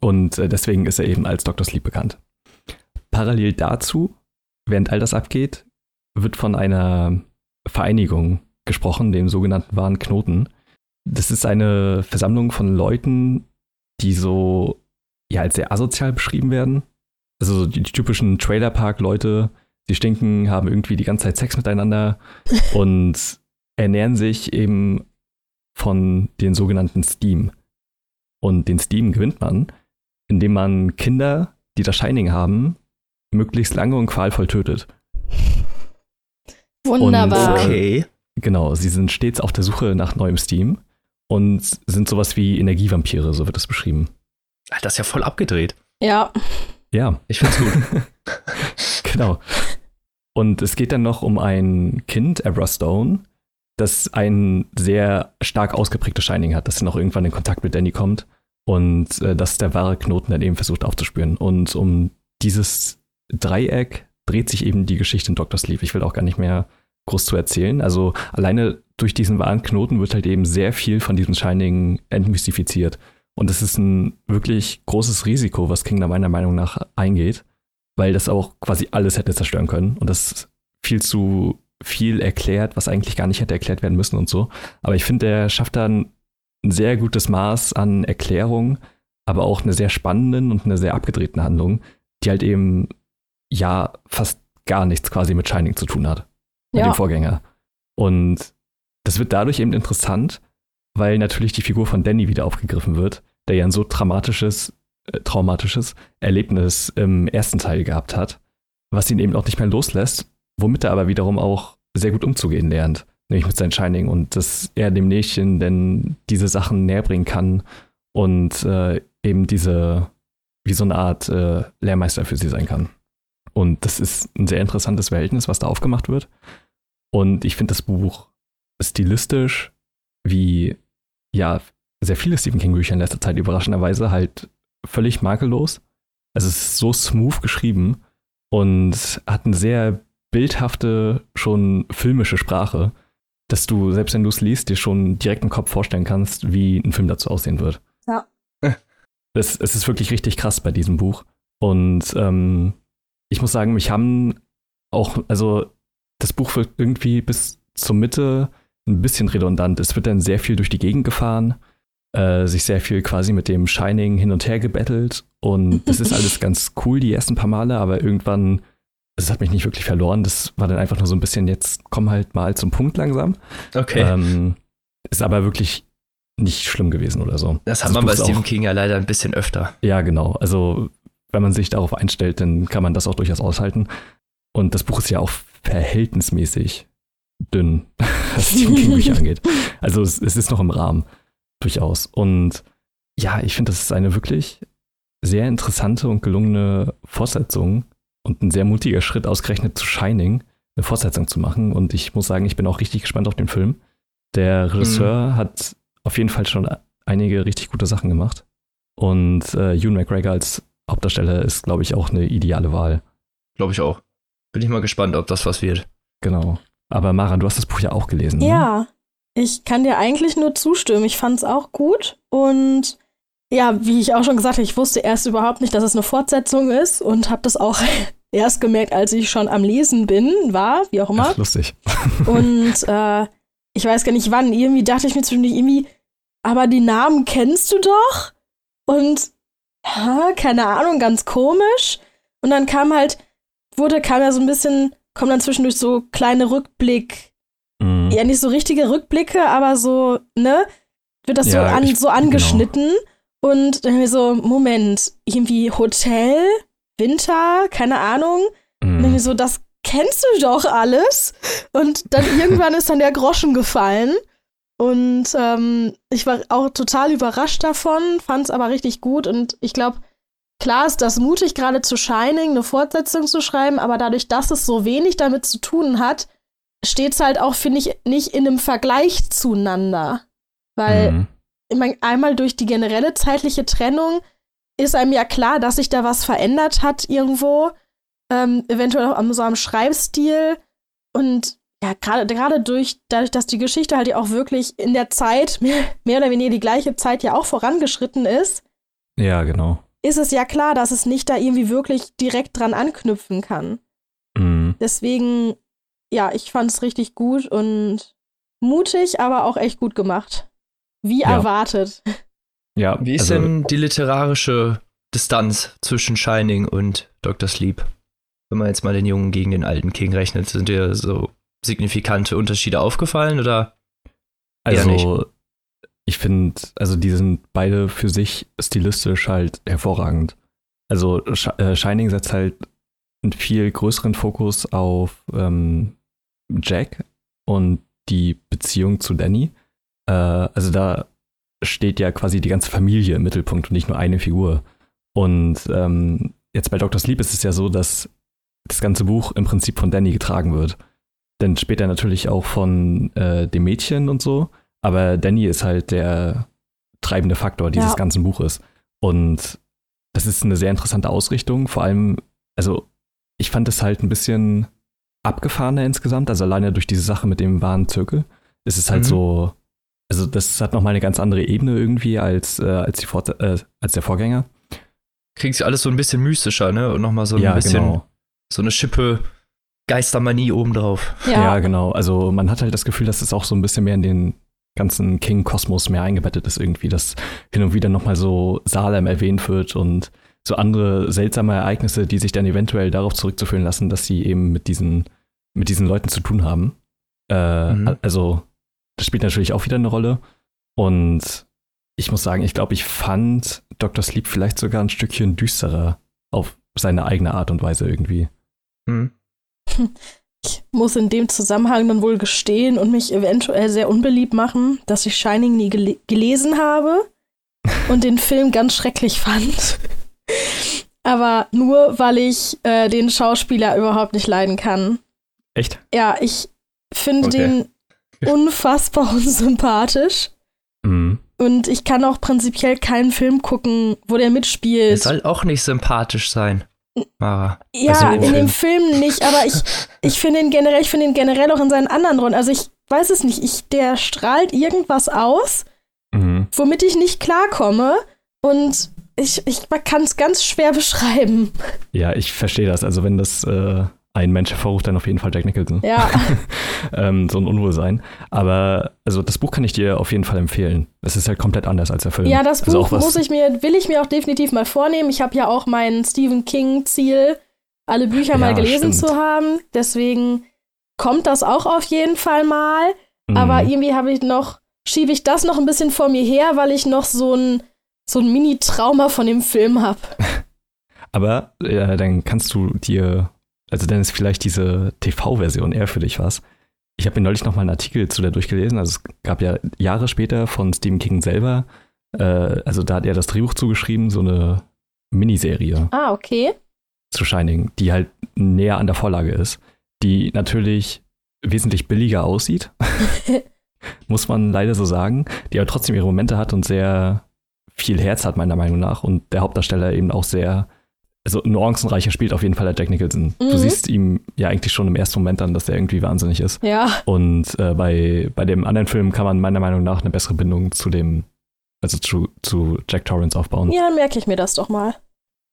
Und äh, deswegen ist er eben als Dr. Sleep bekannt. Parallel dazu, während all das abgeht, wird von einer Vereinigung gesprochen, dem sogenannten wahren Knoten. Das ist eine Versammlung von Leuten, die so ja als sehr asozial beschrieben werden. Also so die typischen Trailerpark-Leute, sie stinken, haben irgendwie die ganze Zeit Sex miteinander und ernähren sich eben von den sogenannten Steam. Und den Steam gewinnt man, indem man Kinder, die das Shining haben, möglichst lange und qualvoll tötet. Wunderbar. Und, äh, Okay. Genau, sie sind stets auf der Suche nach neuem Steam und sind sowas wie Energievampire, so wird es beschrieben. Ah, Das ist ja voll abgedreht. Ja. Ja, Ich find's gut. genau. Und es geht dann noch um ein Kind, Abra Stone, das ein sehr stark ausgeprägtes Shining hat, das dann auch irgendwann in Kontakt mit Danny kommt und äh, das der wahre Knoten dann eben versucht aufzuspüren. Und um dieses Dreieck dreht sich eben die Geschichte in Dr. Sleep. Ich will auch gar nicht mehr groß zu erzählen. Also alleine durch diesen wahren Knoten wird halt eben sehr viel von diesem Shining entmystifiziert. Und es ist ein wirklich großes Risiko, was King da meiner Meinung nach eingeht, weil das auch quasi alles hätte zerstören können. Und das viel zu viel erklärt, was eigentlich gar nicht hätte erklärt werden müssen und so. Aber ich finde, er schafft da ein ein sehr gutes Maß an Erklärung, aber auch eine sehr spannenden und eine sehr abgedrehten Handlung, die halt eben ja fast gar nichts quasi mit Shining zu tun hat. Mit Ja. dem Vorgänger. Und das wird dadurch eben interessant, weil natürlich die Figur von Danny wieder aufgegriffen wird, der ja ein so traumatisches, äh, traumatisches Erlebnis im ersten Teil gehabt hat, was ihn eben auch nicht mehr loslässt, womit er aber wiederum auch sehr gut umzugehen lernt, nämlich mit seinem Shining und dass er dem Mädchen denn diese Sachen näher bringen kann und äh, eben diese, wie so eine Art äh, Lehrmeister für sie sein kann. Und das ist ein sehr interessantes Verhältnis, was da aufgemacht wird. Und ich finde das Buch stilistisch, wie ja, sehr viele Stephen King-Bücher in letzter Zeit überraschenderweise halt völlig makellos. Also es ist so smooth geschrieben und hat eine sehr bildhafte, schon filmische Sprache, dass du, selbst wenn du es liest, dir schon direkt im Kopf vorstellen kannst, wie ein Film dazu aussehen wird. Ja. Es, es ist wirklich richtig krass bei diesem Buch. Und ähm, ich muss sagen, mich haben auch, also das Buch wird irgendwie bis zur Mitte ein bisschen redundant. Es wird dann sehr viel durch die Gegend gefahren, äh, sich sehr viel quasi mit dem Shining hin und her gebettelt. Und das ist alles ganz cool die ersten paar Male, aber irgendwann, es hat mich nicht wirklich verloren. Das war dann einfach nur so ein bisschen, jetzt komm halt mal zum Punkt langsam. Okay. Ähm, ist aber wirklich nicht schlimm gewesen oder so. das hat Also man bei Stephen King ja leider ein bisschen öfter. Ja, genau. Also, wenn man sich darauf einstellt, dann kann man das auch durchaus aushalten. Und das Buch ist ja auch verhältnismäßig dünn, was Stephen King-Bücher angeht. Also, es, es ist noch im Rahmen, durchaus. Und ja, ich finde, das ist eine wirklich sehr interessante und gelungene Fortsetzung und ein sehr mutiger Schritt, ausgerechnet zu Shining eine Fortsetzung zu machen. Und ich muss sagen, ich bin auch richtig gespannt auf den Film. Der Regisseur hat auf jeden Fall schon einige richtig gute Sachen gemacht. Und äh, Ewan McGregor als Hauptdarsteller ist, glaube ich, auch eine ideale Wahl. Glaube ich auch. Bin ich mal gespannt, ob das was wird. Genau. Aber Mara, du hast das Buch ja auch gelesen. Ne? Ja, ich kann dir eigentlich nur zustimmen. Ich fand es auch gut und Ja, wie ich auch schon gesagt habe, ich wusste erst überhaupt nicht, dass es eine Fortsetzung ist und habe das auch erst gemerkt, als ich schon am Lesen bin, war, wie auch immer. Ach, lustig. Und äh, ich weiß gar nicht wann, irgendwie dachte ich mir zwischendurch irgendwie, aber die Namen kennst du doch? Und ha, keine Ahnung, ganz komisch. Und dann kam halt, wurde, kam ja so ein bisschen, kommen dann zwischendurch so kleine Rückblick, Mhm. ja nicht so richtige Rückblicke, aber so, ne? Wird das Ja, so, an, ich- so angeschnitten. Und dann hab ich so, Moment, irgendwie Hotel, Winter, keine Ahnung. Und dann Mhm. so, das kennst du doch alles. Und dann irgendwann ist dann der Groschen gefallen. Und ähm, ich war auch total überrascht davon, fand es aber richtig gut. Und ich glaube, klar ist das mutig, gerade zu Shining eine Fortsetzung zu schreiben, aber dadurch, dass es so wenig damit zu tun hat, steht es halt auch, finde ich, nicht in einem Vergleich zueinander. Weil Mhm. ich mein, einmal durch die generelle zeitliche Trennung ist einem ja klar, dass sich da was verändert hat irgendwo. Ähm, eventuell auch am, so am Schreibstil. Und ja, gerade gerade durch, dadurch, dass die Geschichte halt ja auch wirklich in der Zeit, mehr, mehr oder weniger die gleiche Zeit ja auch vorangeschritten ist, Ja, genau. ist es ja klar, dass es nicht da irgendwie wirklich direkt dran anknüpfen kann. Mhm. Deswegen, ja, ich fand es richtig gut und mutig, aber auch echt gut gemacht. Wie Ja. erwartet. Ja, Wie ist also, denn die literarische Distanz zwischen Shining und Dr. Sleep? Wenn man jetzt mal den Jungen gegen den alten King rechnet, sind dir so signifikante Unterschiede aufgefallen oder? Also, ich finde, also die sind beide für sich stilistisch halt hervorragend. Also Sh äh, Shining setzt halt einen viel größeren Fokus auf ähm, Jack und die Beziehung zu Danny. Äh, also da steht ja quasi die ganze Familie im Mittelpunkt und nicht nur eine Figur. Und ähm, jetzt bei Dr. Sleep ist es ja so, dass das ganze Buch im Prinzip von Danny getragen wird. Denn später natürlich auch von äh, dem Mädchen und so. Aber Danny ist halt der treibende Faktor dieses Ja. ganzen Buches. Und das ist eine sehr interessante Ausrichtung. Vor allem, also ich fand es halt ein bisschen abgefahrener insgesamt. Also alleine durch diese Sache mit dem wahren Zirkel ist es halt Mhm. so, also das hat nochmal eine ganz andere Ebene irgendwie als, äh, als, die Vor äh, als der Vorgänger. Kriegst du alles so ein bisschen mystischer, ne? Und nochmal so ein ja, bisschen genau. so eine Schippe Geistermanie obendrauf. Ja. genau. Also man hat halt das Gefühl, dass es auch so ein bisschen mehr in den ganzen King-Kosmos mehr eingebettet ist irgendwie, dass hin und wieder nochmal so Salem erwähnt wird und so andere seltsame Ereignisse, die sich dann eventuell darauf zurückzuführen lassen, dass sie eben mit diesen, mit diesen Leuten zu tun haben. Äh, Mhm. Also das spielt natürlich auch wieder eine Rolle. Und ich muss sagen, ich glaube, ich fand Dr. Sleep vielleicht sogar ein Stückchen düsterer auf seine eigene Art und Weise irgendwie. Hm. Ich muss in dem Zusammenhang dann wohl gestehen und mich eventuell sehr unbeliebt machen, dass ich Shining nie gele gelesen habe und den Film ganz schrecklich fand. Aber nur, weil ich äh, den Schauspieler überhaupt nicht leiden kann. Echt? Ja, ich finde Okay. den unfassbar unsympathisch. Mhm. Und ich kann auch prinzipiell keinen Film gucken, wo der Er mitspielt. soll auch nicht sympathisch sein, Mara. Ja, Also in dem Film nicht, aber ich, ich finde ihn generell, ich finde ihn generell auch in seinen anderen Rollen. Also ich weiß es nicht, ich, der strahlt irgendwas aus, Mhm. womit ich nicht klarkomme. Und ich, ich kann es ganz schwer beschreiben. Ja, ich verstehe das. Also wenn das äh, ein Mensch hervorruft, dann auf jeden Fall Jack Nicholson. Ja, ähm, so ein Unwohlsein. Aber also das Buch kann ich dir auf jeden Fall empfehlen. Es ist halt komplett anders als der Film. ja das also Buch was, muss ich mir, will ich mir auch definitiv mal vornehmen. Ich habe ja auch mein Stephen King-Ziel, alle Bücher Ja, mal gelesen stimmt. zu haben. Deswegen kommt das auch auf jeden Fall mal. Mhm. Aber irgendwie habe ich noch, schiebe ich das noch ein bisschen vor mir her, weil ich noch so ein, so ein Mini-Trauma von dem Film habe. Aber äh, dann kannst du dir, also dann ist vielleicht diese TV-Version eher für dich was. Ich habe mir neulich noch mal einen Artikel zu der durchgelesen. Also es gab ja Jahre später von Stephen King selber, äh, also da hat er das Drehbuch zugeschrieben, so eine Miniserie. Ah, okay. zu Shining, die halt näher an der Vorlage ist, die natürlich wesentlich billiger aussieht, muss man leider so sagen, die aber trotzdem ihre Momente hat und sehr viel Herz hat, meiner Meinung nach, und der Hauptdarsteller eben auch sehr, also nuancenreicher spielt auf jeden Fall der Jack Nicholson. Mhm. Du siehst ihm ja eigentlich schon im ersten Moment an, dass er irgendwie wahnsinnig ist. Ja. Und äh, bei, bei dem anderen Film kann man meiner Meinung nach eine bessere Bindung zu dem Also zu, zu Jack Torrance aufbauen. Ja, merke ich mir das doch mal.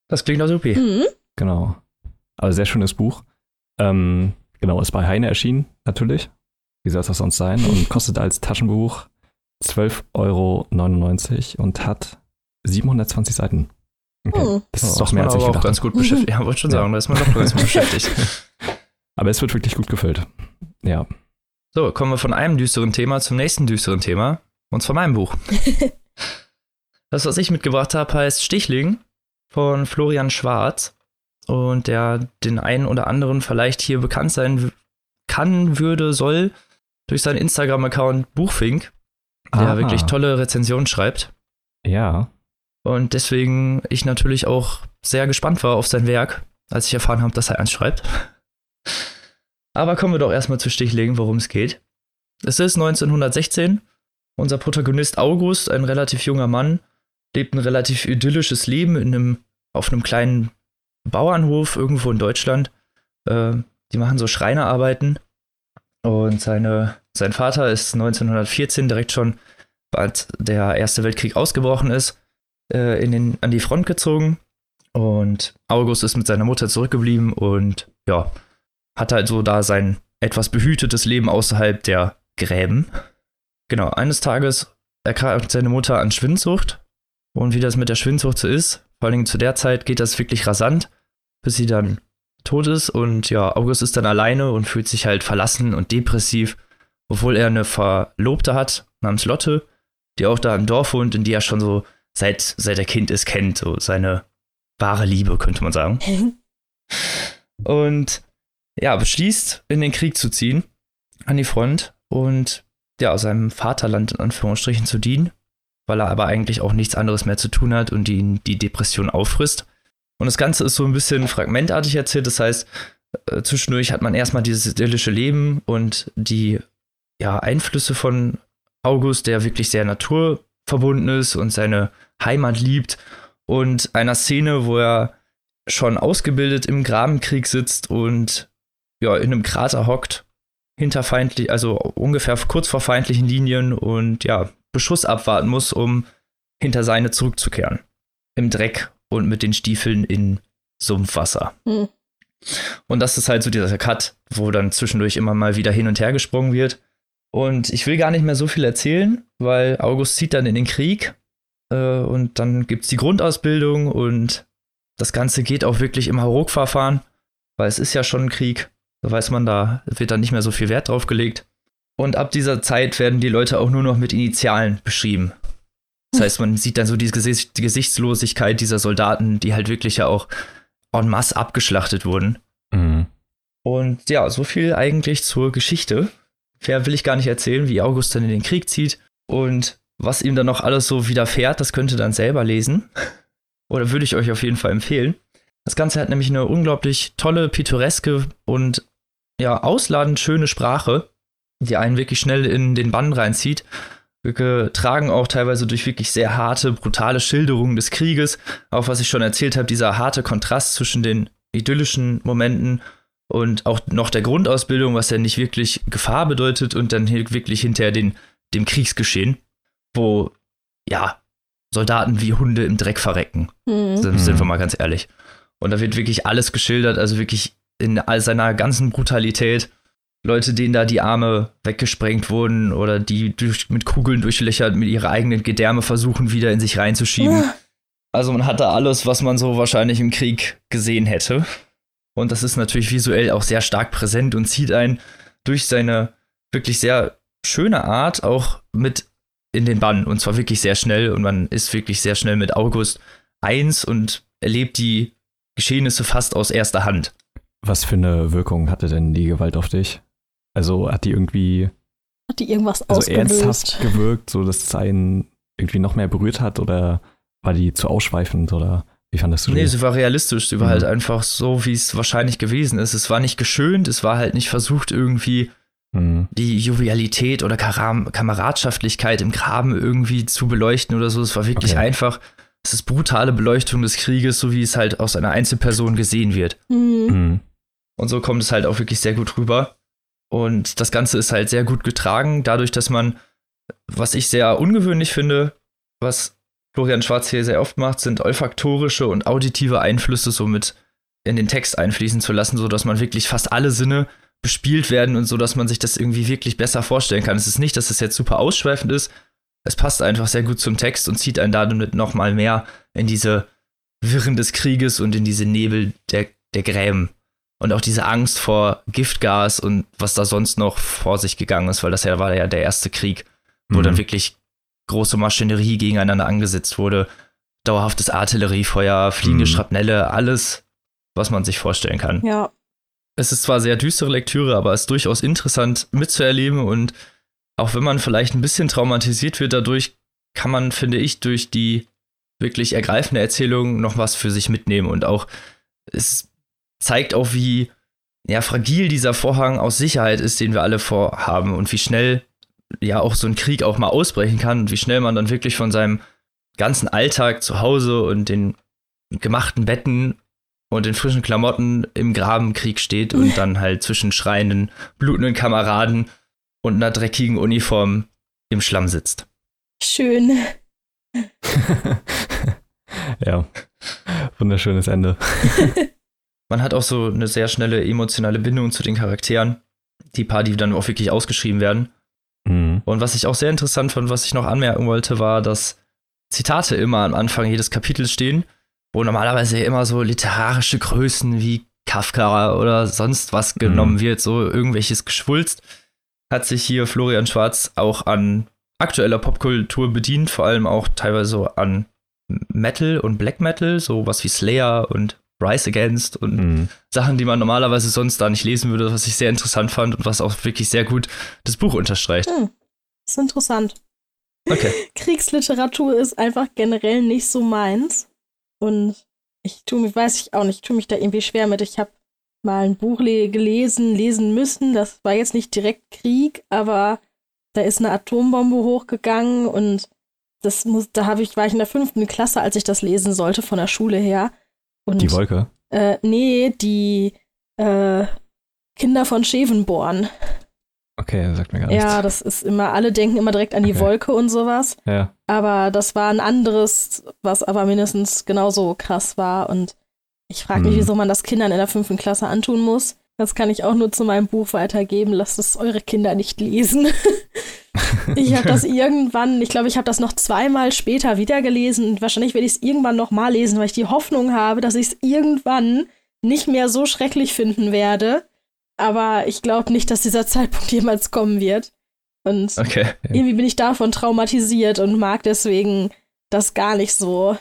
Das klingt doch super. Mhm. Genau. Aber sehr schönes Buch. Ähm, genau, ist bei Heine erschienen, natürlich. Wie soll es das sonst sein? Und kostet als Taschenbuch 12,99 Euro und hat 720 Seiten. Okay. Hm. Das ist Oh, doch mehr als ich aber auch gedacht ganz gut beschäftigt. Ja, wollte schon Ja. sagen, da ist man doch ganz gut beschäftigt. Aber es wird wirklich gut gefüllt. Ja. So, kommen wir von einem düsteren Thema zum nächsten düsteren Thema. Und zwar meinem Buch. Das, was ich mitgebracht habe, heißt Stichling von Florian Schwarz. Und der den einen oder anderen vielleicht hier bekannt sein kann, würde, soll, durch seinen Instagram-Account Buchfink, der Aha. wirklich tolle Rezensionen schreibt. Ja. Und deswegen ich natürlich auch sehr gespannt war auf sein Werk, als ich erfahren habe, dass er eins schreibt. Aber kommen wir doch erstmal zu Stichlegen, worum es geht. Es ist 1916. Unser Protagonist August, ein relativ junger Mann, lebt ein relativ idyllisches Leben in einem, auf einem kleinen Bauernhof irgendwo in Deutschland. Äh, die machen so Schreinerarbeiten. Und seine, sein Vater ist 1914 direkt schon, als der Erste Weltkrieg ausgebrochen ist, äh, in den, an die Front gezogen. Und August ist mit seiner Mutter zurückgeblieben und ja, hat halt so da sein etwas behütetes Leben außerhalb der Gräben. Genau, eines Tages erkrankt seine Mutter an Schwindsucht. Und wie das mit der Schwindsucht so ist, vor allen Dingen zu der Zeit geht das wirklich rasant, bis sie dann tot ist. Und ja, August ist dann alleine und fühlt sich halt verlassen und depressiv, obwohl er eine Verlobte hat namens Lotte, die auch da im Dorf wohnt, in die er schon so seit, seit er Kind ist kennt, so seine wahre Liebe, könnte man sagen. Und ja, beschließt, in den Krieg zu ziehen, an die Front und ja, seinem Vaterland in Anführungsstrichen zu dienen, weil er aber eigentlich auch nichts anderes mehr zu tun hat und ihn die Depression auffrisst. Und das Ganze ist so ein bisschen fragmentartig erzählt, das heißt, äh, zwischendurch hat man erstmal dieses idyllische Leben und die ja, Einflüsse von August, der wirklich sehr naturverbunden ist und seine Heimat liebt und einer Szene, wo er schon ausgebildet im Grabenkrieg sitzt und ja, in einem Krater hockt, hinter feindlich, also ungefähr kurz vor feindlichen Linien und ja, Beschuss abwarten muss, um hinter seine zurückzukehren. Im Dreck und mit den Stiefeln in Sumpfwasser. Hm. Und das ist halt so dieser Cut, wo dann zwischendurch immer mal wieder hin und her gesprungen wird. Und ich will gar nicht mehr so viel erzählen, weil August zieht dann in den Krieg äh, und dann gibt es die Grundausbildung und das Ganze geht auch wirklich im Hauruck-Verfahren, weil es ist ja schon ein Krieg. Da weiß man, da wird dann nicht mehr so viel Wert drauf gelegt. Und ab dieser Zeit werden die Leute auch nur noch mit Initialen beschrieben. Das heißt, man sieht dann so die, Gesicht, die Gesichtslosigkeit dieser Soldaten, die halt wirklich ja auch en masse abgeschlachtet wurden. Mhm. Und ja, so viel eigentlich zur Geschichte. Fair will ich gar nicht erzählen, wie August dann in den Krieg zieht und was ihm dann noch alles so widerfährt, das könnt ihr dann selber lesen. Oder würde ich euch auf jeden Fall empfehlen. Das Ganze hat nämlich eine unglaublich tolle, pittoreske und ja, ausladend schöne Sprache, die einen wirklich schnell in den Bann reinzieht. Getragen auch teilweise durch wirklich sehr harte, brutale Schilderungen des Krieges. Auch was ich schon erzählt habe, dieser harte Kontrast zwischen den idyllischen Momenten und auch noch der Grundausbildung, was ja nicht wirklich Gefahr bedeutet und dann hier wirklich hinterher den, dem Kriegsgeschehen, wo ja Soldaten wie Hunde im Dreck verrecken. Hm. Sind, sind Mhm. wir mal ganz ehrlich. Und da wird wirklich alles geschildert, also wirklich in all seiner ganzen Brutalität. Leute, denen da die Arme weggesprengt wurden oder die durch, mit Kugeln durchlöchert mit ihrer eigenen Gedärme versuchen, wieder in sich reinzuschieben. Also man hatte alles, was man so wahrscheinlich im Krieg gesehen hätte. Und das ist natürlich visuell auch sehr stark präsent und zieht einen durch seine wirklich sehr schöne Art auch mit in den Bann. Und zwar wirklich sehr schnell. Und man ist wirklich sehr schnell mit August eins und erlebt die Geschehnisse fast aus erster Hand. Was für eine Wirkung hatte denn die Gewalt auf dich? Also hat die irgendwie Hat die irgendwas also ausgelöst? ernsthaft gewirkt, so dass es einen irgendwie noch mehr berührt hat oder war die zu ausschweifend oder wie fandest du Nee, die? sie war realistisch. Sie war Mhm. halt einfach so, wie es wahrscheinlich gewesen ist. Es war nicht geschönt, es war halt nicht versucht, irgendwie Mhm. die Jovialität oder Karam Kameradschaftlichkeit im Graben irgendwie zu beleuchten oder so. Es war wirklich Okay. einfach, es ist brutale Beleuchtung des Krieges, so wie es halt aus einer Einzelperson gesehen wird. Hm. Mhm. Und so kommt es halt auch wirklich sehr gut rüber. Und das Ganze ist halt sehr gut getragen, dadurch, dass man, was ich sehr ungewöhnlich finde, was Florian Schwarz hier sehr oft macht, sind olfaktorische und auditive Einflüsse somit in den Text einfließen zu lassen, sodass man wirklich fast alle Sinne bespielt werden und so, dass man sich das irgendwie wirklich besser vorstellen kann. Es ist nicht, dass es jetzt super ausschweifend ist. Es passt einfach sehr gut zum Text und zieht einen damit noch mal mehr in diese Wirren des Krieges und in diese Nebel der, der Gräben. Und auch diese Angst vor Giftgas und was da sonst noch vor sich gegangen ist, weil das ja war ja der erste Krieg, wo Mhm. dann wirklich große Maschinerie gegeneinander angesetzt wurde. Dauerhaftes Artilleriefeuer, fliegende Mhm. Schrapnelle, alles, was man sich vorstellen kann. Ja. Es ist zwar sehr düstere Lektüre, aber es ist durchaus interessant mitzuerleben und auch wenn man vielleicht ein bisschen traumatisiert wird dadurch, kann man, finde ich, durch die wirklich ergreifende Erzählung noch was für sich mitnehmen und auch es zeigt auch, wie ja, fragil dieser Vorhang aus Sicherheit ist, den wir alle vorhaben und wie schnell ja auch so ein Krieg auch mal ausbrechen kann und wie schnell man dann wirklich von seinem ganzen Alltag zu Hause und den gemachten Betten und in frischen Klamotten im Grabenkrieg steht und dann halt zwischen schreienden, blutenden Kameraden und einer dreckigen Uniform im Schlamm sitzt. Schön. ja. Wunderschönes Ende. Man hat auch so eine sehr schnelle emotionale Bindung zu den Charakteren, die paar, die dann auch wirklich ausgeschrieben werden. Mhm. Und was ich auch sehr interessant fand, was ich noch anmerken wollte, war, dass Zitate immer am Anfang jedes Kapitels stehen, wo normalerweise immer so literarische Größen wie Kafka oder sonst was genommen Mhm. wird, so irgendwelches Geschwulst, hat sich hier Florian Schwarz auch an aktueller Popkultur bedient, vor allem auch teilweise so an Metal und Black Metal, so was wie Slayer und Rise Against und Mhm. Sachen, die man normalerweise sonst da nicht lesen würde, was ich sehr interessant fand und was auch wirklich sehr gut das Buch unterstreicht. Hm. Das ist interessant. Okay. Kriegsliteratur ist einfach generell nicht so meins. Und ich tue mich, weiß ich auch nicht, ich tue mich da irgendwie schwer mit. Ich habe mal ein Buch le gelesen, lesen müssen. Das war jetzt nicht direkt Krieg, aber da ist eine Atombombe hochgegangen und das muss, da habe ich, war ich in der fünften Klasse, als ich das lesen sollte, von der Schule her. Und, Die Wolke. Äh, nee, die äh, Kinder von Schevenborn. Okay, sagt mir gar nichts. Ja, das ist immer, alle denken immer direkt an die Okay. Wolke und sowas. ja. Aber das war ein anderes, was aber mindestens genauso krass war. Und ich frage mich, Hm. wieso man das Kindern in der fünften Klasse antun muss. Das kann ich auch nur zu meinem Buch weitergeben. Lasst es eure Kinder nicht lesen. ich habe das irgendwann, ich glaube, ich habe das noch zweimal später wieder gelesen und wahrscheinlich werde ich es irgendwann noch mal lesen, weil ich die Hoffnung habe, dass ich es irgendwann nicht mehr so schrecklich finden werde. Aber ich glaube nicht, dass dieser Zeitpunkt jemals kommen wird. Und Okay. irgendwie bin ich davon traumatisiert und mag deswegen das gar nicht so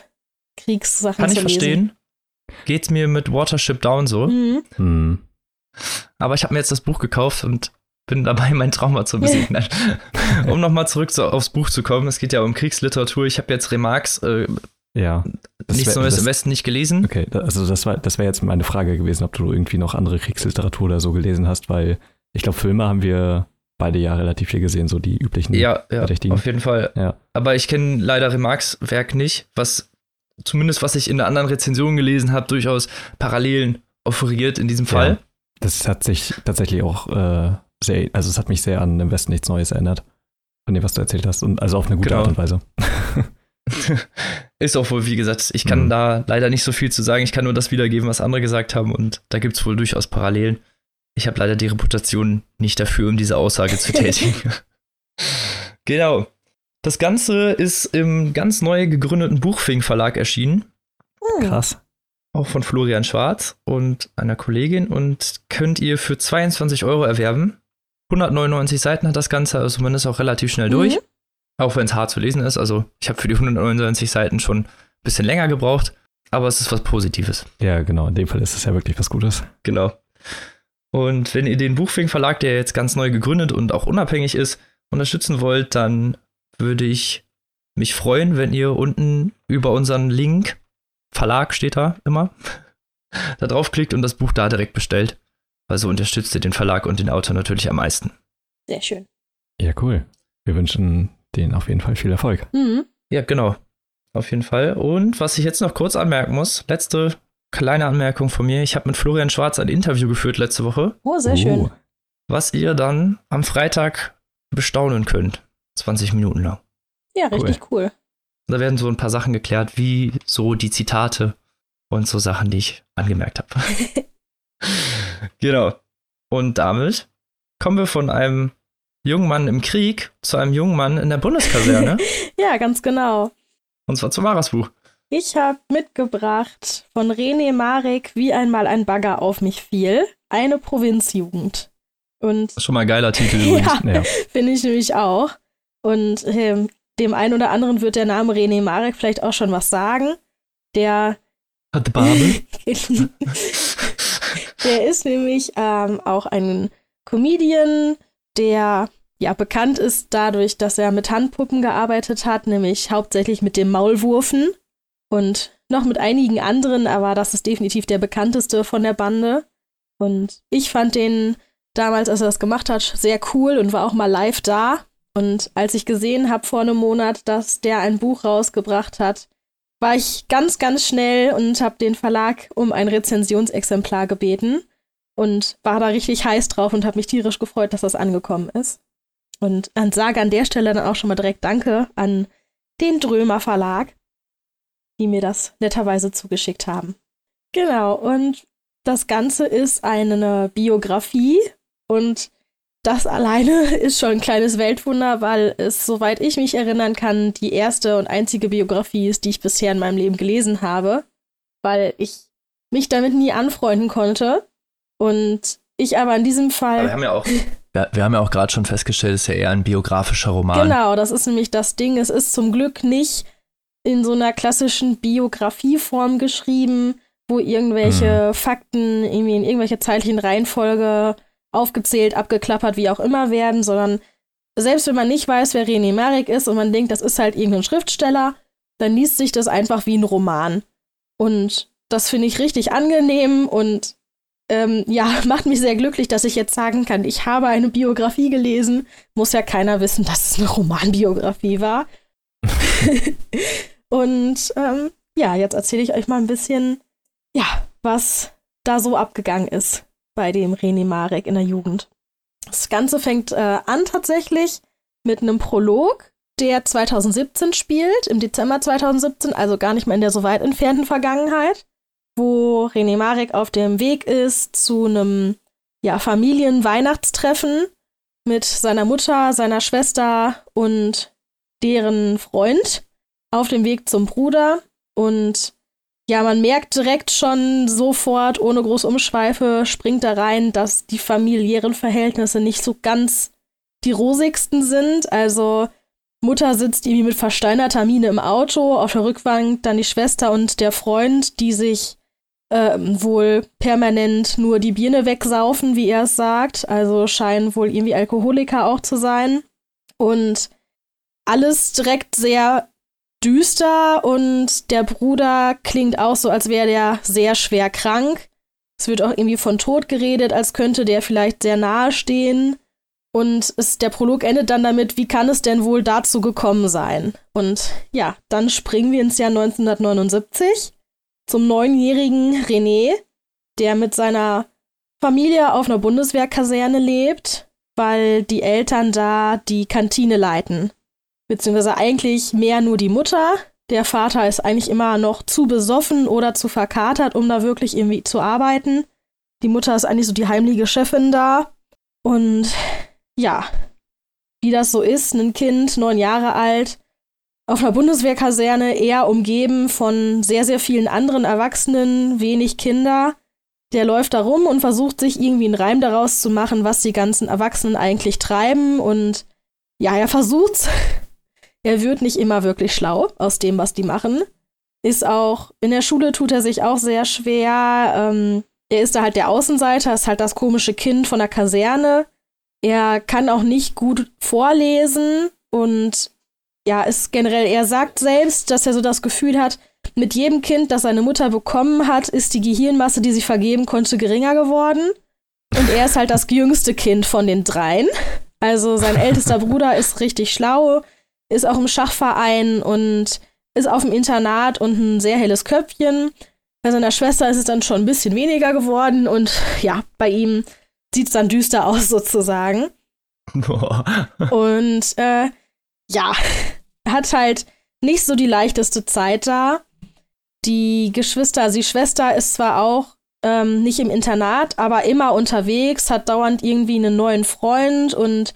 Kriegssachen Kann ich verstehen. Geht's mir mit Watership Down so. Mhm. Mhm. Aber ich habe mir jetzt das Buch gekauft und bin dabei, mein Trauma zu besiegen. Um nochmal zurück zu, aufs Buch zu kommen. Es geht ja um Kriegsliteratur. Ich habe jetzt Remarques äh, Ja. Nichts Neues im Westen nicht gelesen. Okay, also das war, das wäre jetzt meine Frage gewesen, ob du irgendwie noch andere Kriegsliteratur oder so gelesen hast, weil ich glaube, Filme haben wir beide ja relativ viel gesehen, so die üblichen. Ja, ja, Verdächtigen. auf jeden Fall. Ja. Aber ich kenne leider Remarques Werk nicht, was zumindest was ich in der anderen Rezension gelesen habe, durchaus Parallelen offeriert in diesem Fall. Das hat sich tatsächlich auch äh, sehr, also es hat mich sehr an im Westen nichts Neues erinnert. Von dem, was du erzählt hast. Und also auf eine gute Genau. Art und Weise. Ist auch wohl, wie gesagt, ich kann Mhm. da leider nicht so viel zu sagen. Ich kann nur das wiedergeben, was andere gesagt haben und da gibt es wohl durchaus Parallelen. Ich habe leider die Reputation nicht dafür, um diese Aussage zu tätigen. genau. Das Ganze ist im ganz neu gegründeten Buchfing Verlag erschienen, Hm. Krass. Auch von Florian Schwarz und einer Kollegin und könnt ihr für 22 Euro erwerben. 199 Seiten hat das Ganze, also man ist auch relativ schnell durch. Mhm. Auch wenn es hart zu lesen ist. Also ich habe für die 199 Seiten schon ein bisschen länger gebraucht, aber es ist was Positives. Ja, genau. In dem Fall ist es ja wirklich was Gutes. Genau. Und wenn ihr den Buchfing Verlag, der jetzt ganz neu gegründet und auch unabhängig ist, unterstützen wollt, dann würde ich mich freuen, wenn ihr unten über unseren Link, Verlag steht da immer, da draufklickt und das Buch da direkt bestellt. Weil so unterstützt ihr den Verlag und den Autor natürlich am meisten. Sehr schön. Ja, cool. Wir wünschen denen auf jeden Fall viel Erfolg. Mhm. Ja, genau. Auf jeden Fall. Und was ich jetzt noch kurz anmerken muss, letzte kleine Anmerkung von mir. Ich habe mit Florian Schwarz ein Interview geführt letzte Woche, Oh, sehr Oh, schön. was ihr dann am Freitag bestaunen könnt. 20 Minuten lang. Ja, richtig cool. Da werden so ein paar Sachen geklärt, wie so die Zitate und so Sachen, die ich angemerkt habe. genau. Und damit kommen wir von einem jungen Mann im Krieg zu einem jungen Mann in der Bundeskaserne. ja, ganz genau. Und zwar zum Maras Buch. Ich habe mitgebracht von René Marek, wie einmal ein Bagger auf mich fiel, eine Provinzjugend. Und Schon mal ein geiler Titel ja, ja. finde ich nämlich auch. Und äh, dem einen oder anderen wird der Name René Marek vielleicht auch schon was sagen. Der hat Babel. der ist nämlich ähm, auch ein Comedian, der ja bekannt ist dadurch, dass er mit Handpuppen gearbeitet hat, nämlich hauptsächlich mit dem Maulwurfen und noch mit einigen anderen, aber das ist definitiv der bekannteste von der Bande. Und ich fand den damals, als er das gemacht hat, sehr cool und war auch mal live da. Und als ich gesehen habe vor einem Monat, dass der ein Buch rausgebracht hat, war ich ganz, ganz schnell und habe den Verlag um ein Rezensionsexemplar gebeten und war da richtig heiß drauf und habe mich tierisch gefreut, dass das angekommen ist. Und dann sage an der Stelle dann auch schon mal direkt Danke an den Drömer Verlag, die mir das netterweise zugeschickt haben. Genau, und das Ganze ist eine Biografie und das alleine ist schon ein kleines Weltwunder, weil es, soweit ich mich erinnern kann, die erste und einzige Biografie ist, die ich bisher in meinem Leben gelesen habe, weil ich mich damit nie anfreunden konnte. Und ich aber in diesem Fall. Aber wir haben ja auch, wir, wir haben ja auch gerade schon festgestellt, es ist ja eher ein biografischer Roman. Genau, das ist nämlich das Ding. Es ist zum Glück nicht in so einer klassischen Biografieform geschrieben, wo irgendwelche hm. Fakten irgendwie in irgendwelche zeitlichen Reihenfolge aufgezählt, abgeklappert, wie auch immer werden, sondern selbst wenn man nicht weiß, wer René Marek ist und man denkt, das ist halt irgendein Schriftsteller, dann liest sich das einfach wie ein Roman. Und das finde ich richtig angenehm und ähm, ja, macht mich sehr glücklich, dass ich jetzt sagen kann, ich habe eine Biografie gelesen. Muss ja keiner wissen, dass es eine Romanbiografie war. und ähm, ja, jetzt erzähle ich euch mal ein bisschen, ja, was da so abgegangen ist bei dem René Marek in der Jugend. Das Ganze fängt äh, an tatsächlich mit einem Prolog, der 2017 spielt, im Dezember 2017, also gar nicht mehr in der so weit entfernten Vergangenheit, wo René Marek auf dem Weg ist zu einem ja, Familienweihnachtstreffen mit seiner Mutter, seiner Schwester und deren Freund auf dem Weg zum Bruder. Und ja, man merkt direkt schon sofort, ohne große Umschweife, springt da rein, dass die familiären Verhältnisse nicht so ganz die rosigsten sind. Also Mutter sitzt irgendwie mit versteinerter Miene im Auto, auf der Rückbank dann die Schwester und der Freund, die sich äh, wohl permanent nur die Birne wegsaufen, wie er es sagt. Also scheinen wohl irgendwie Alkoholiker auch zu sein. Und alles direkt sehr düster und der Bruder klingt auch so, als wäre der sehr schwer krank. Es wird auch irgendwie von Tod geredet, als könnte der vielleicht sehr nahe stehen. Und es, der Prolog endet dann damit, wie kann es denn wohl dazu gekommen sein? Und ja, dann springen wir ins Jahr 1979 zum neunjährigen René, der mit seiner Familie auf einer Bundeswehrkaserne lebt, weil die Eltern da die Kantine leiten beziehungsweise eigentlich mehr nur die Mutter. Der Vater ist eigentlich immer noch zu besoffen oder zu verkatert, um da wirklich irgendwie zu arbeiten. Die Mutter ist eigentlich so die heimliche Chefin da. Und ja, wie das so ist, ein Kind, neun Jahre alt, auf einer Bundeswehrkaserne eher umgeben von sehr, sehr vielen anderen Erwachsenen, wenig Kinder. Der läuft da rum und versucht sich irgendwie einen Reim daraus zu machen, was die ganzen Erwachsenen eigentlich treiben. Und ja, er versucht's. Er wird nicht immer wirklich schlau aus dem, was die machen. Ist auch, in der Schule tut er sich auch sehr schwer. Ähm, er ist da halt der Außenseiter, ist halt das komische Kind von der Kaserne. Er kann auch nicht gut vorlesen und ja, ist generell, er sagt selbst, dass er so das Gefühl hat, mit jedem Kind, das seine Mutter bekommen hat, ist die Gehirnmasse, die sie vergeben konnte, geringer geworden. Und er ist halt das jüngste Kind von den dreien. Also sein ältester Bruder ist richtig schlau, ist auch im Schachverein und ist auf dem Internat und ein sehr helles Köpfchen. Bei seiner Schwester ist es dann schon ein bisschen weniger geworden und ja, bei ihm sieht es dann düster aus sozusagen. und äh, ja, hat halt nicht so die leichteste Zeit da. Die Geschwister, also die Schwester ist zwar auch ähm, nicht im Internat, aber immer unterwegs, hat dauernd irgendwie einen neuen Freund und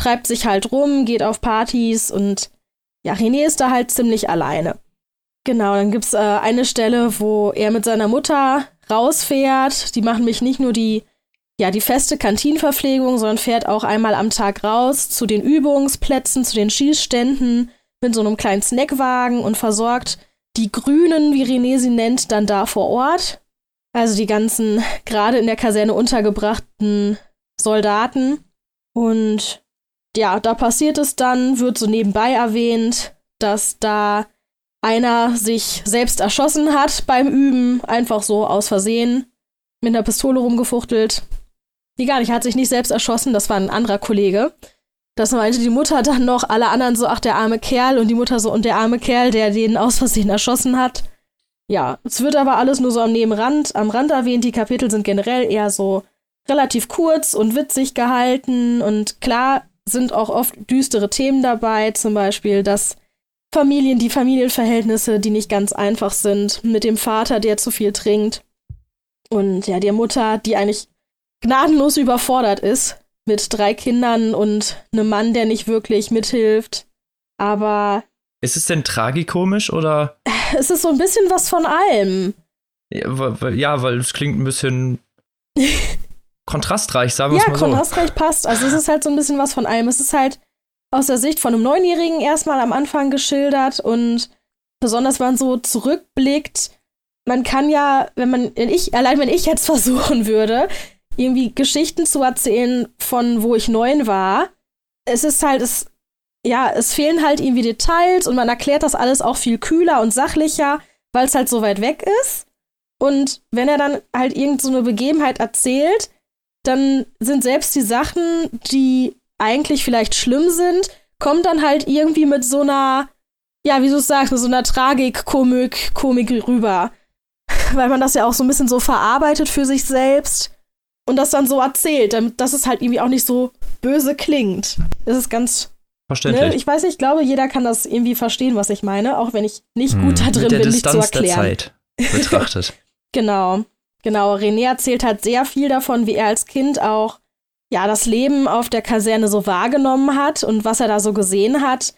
treibt sich halt rum, geht auf Partys und ja, René ist da halt ziemlich alleine. Genau, dann gibt's äh, eine Stelle, wo er mit seiner Mutter rausfährt. Die machen mich nicht nur die, ja, die feste Kantinenverpflegung, sondern fährt auch einmal am Tag raus zu den Übungsplätzen, zu den Schießständen mit so einem kleinen Snackwagen und versorgt die Grünen, wie René sie nennt, dann da vor Ort. Also die ganzen gerade in der Kaserne untergebrachten Soldaten. Und ja, da passiert es dann, wird so nebenbei erwähnt, dass da einer sich selbst erschossen hat beim Üben, einfach so aus Versehen, mit einer Pistole rumgefuchtelt. Nee, gar nicht, hat sich nicht selbst erschossen, das war ein anderer Kollege. Das meinte die Mutter dann noch, alle anderen so, ach, der arme Kerl, und die Mutter so, und der arme Kerl, der den aus Versehen erschossen hat. Ja, es wird aber alles nur so am Nebenrand, am Rand erwähnt. Die Kapitel sind generell eher so relativ kurz und witzig gehalten und klar sind auch oft düstere Themen dabei, zum Beispiel, dass Familien, die Familienverhältnisse, die nicht ganz einfach sind, mit dem Vater, der zu viel trinkt und ja, der Mutter, die eigentlich gnadenlos überfordert ist mit drei Kindern und einem Mann, der nicht wirklich mithilft. Aber. Ist es denn tragikomisch oder? Es ist so ein bisschen was von allem. Ja, weil, ja, weil es klingt ein bisschen kontrastreich, sagen wir ja, mal so. Ja, kontrastreich passt. Also es ist halt so ein bisschen was von allem. Es ist halt aus der Sicht von einem Neunjährigen erstmal am Anfang geschildert und besonders wenn man so zurückblickt, man kann ja, wenn man, ich, allein wenn ich jetzt versuchen würde, irgendwie Geschichten zu erzählen von wo ich neun war, es ist halt, es, ja, es fehlen halt irgendwie Details und man erklärt das alles auch viel kühler und sachlicher, weil es halt so weit weg ist. Und wenn er dann halt irgend so eine Begebenheit erzählt, dann sind selbst die Sachen, die eigentlich vielleicht schlimm sind, kommt dann halt irgendwie mit so einer, ja, wie du es sagst, mit so einer Tragik-Komik Komik rüber. Weil man das ja auch so ein bisschen so verarbeitet für sich selbst und das dann so erzählt, damit dass es halt irgendwie auch nicht so böse klingt. Das ist ganz. Verständlich. Ne? Ich weiß nicht, ich glaube, jeder kann das irgendwie verstehen, was ich meine, auch wenn ich nicht hm. gut da drin bin, nicht zu erklären. Der Zeit betrachtet. genau. Genau. René erzählt halt sehr viel davon, wie er als Kind auch ja, das Leben auf der Kaserne so wahrgenommen hat und was er da so gesehen hat.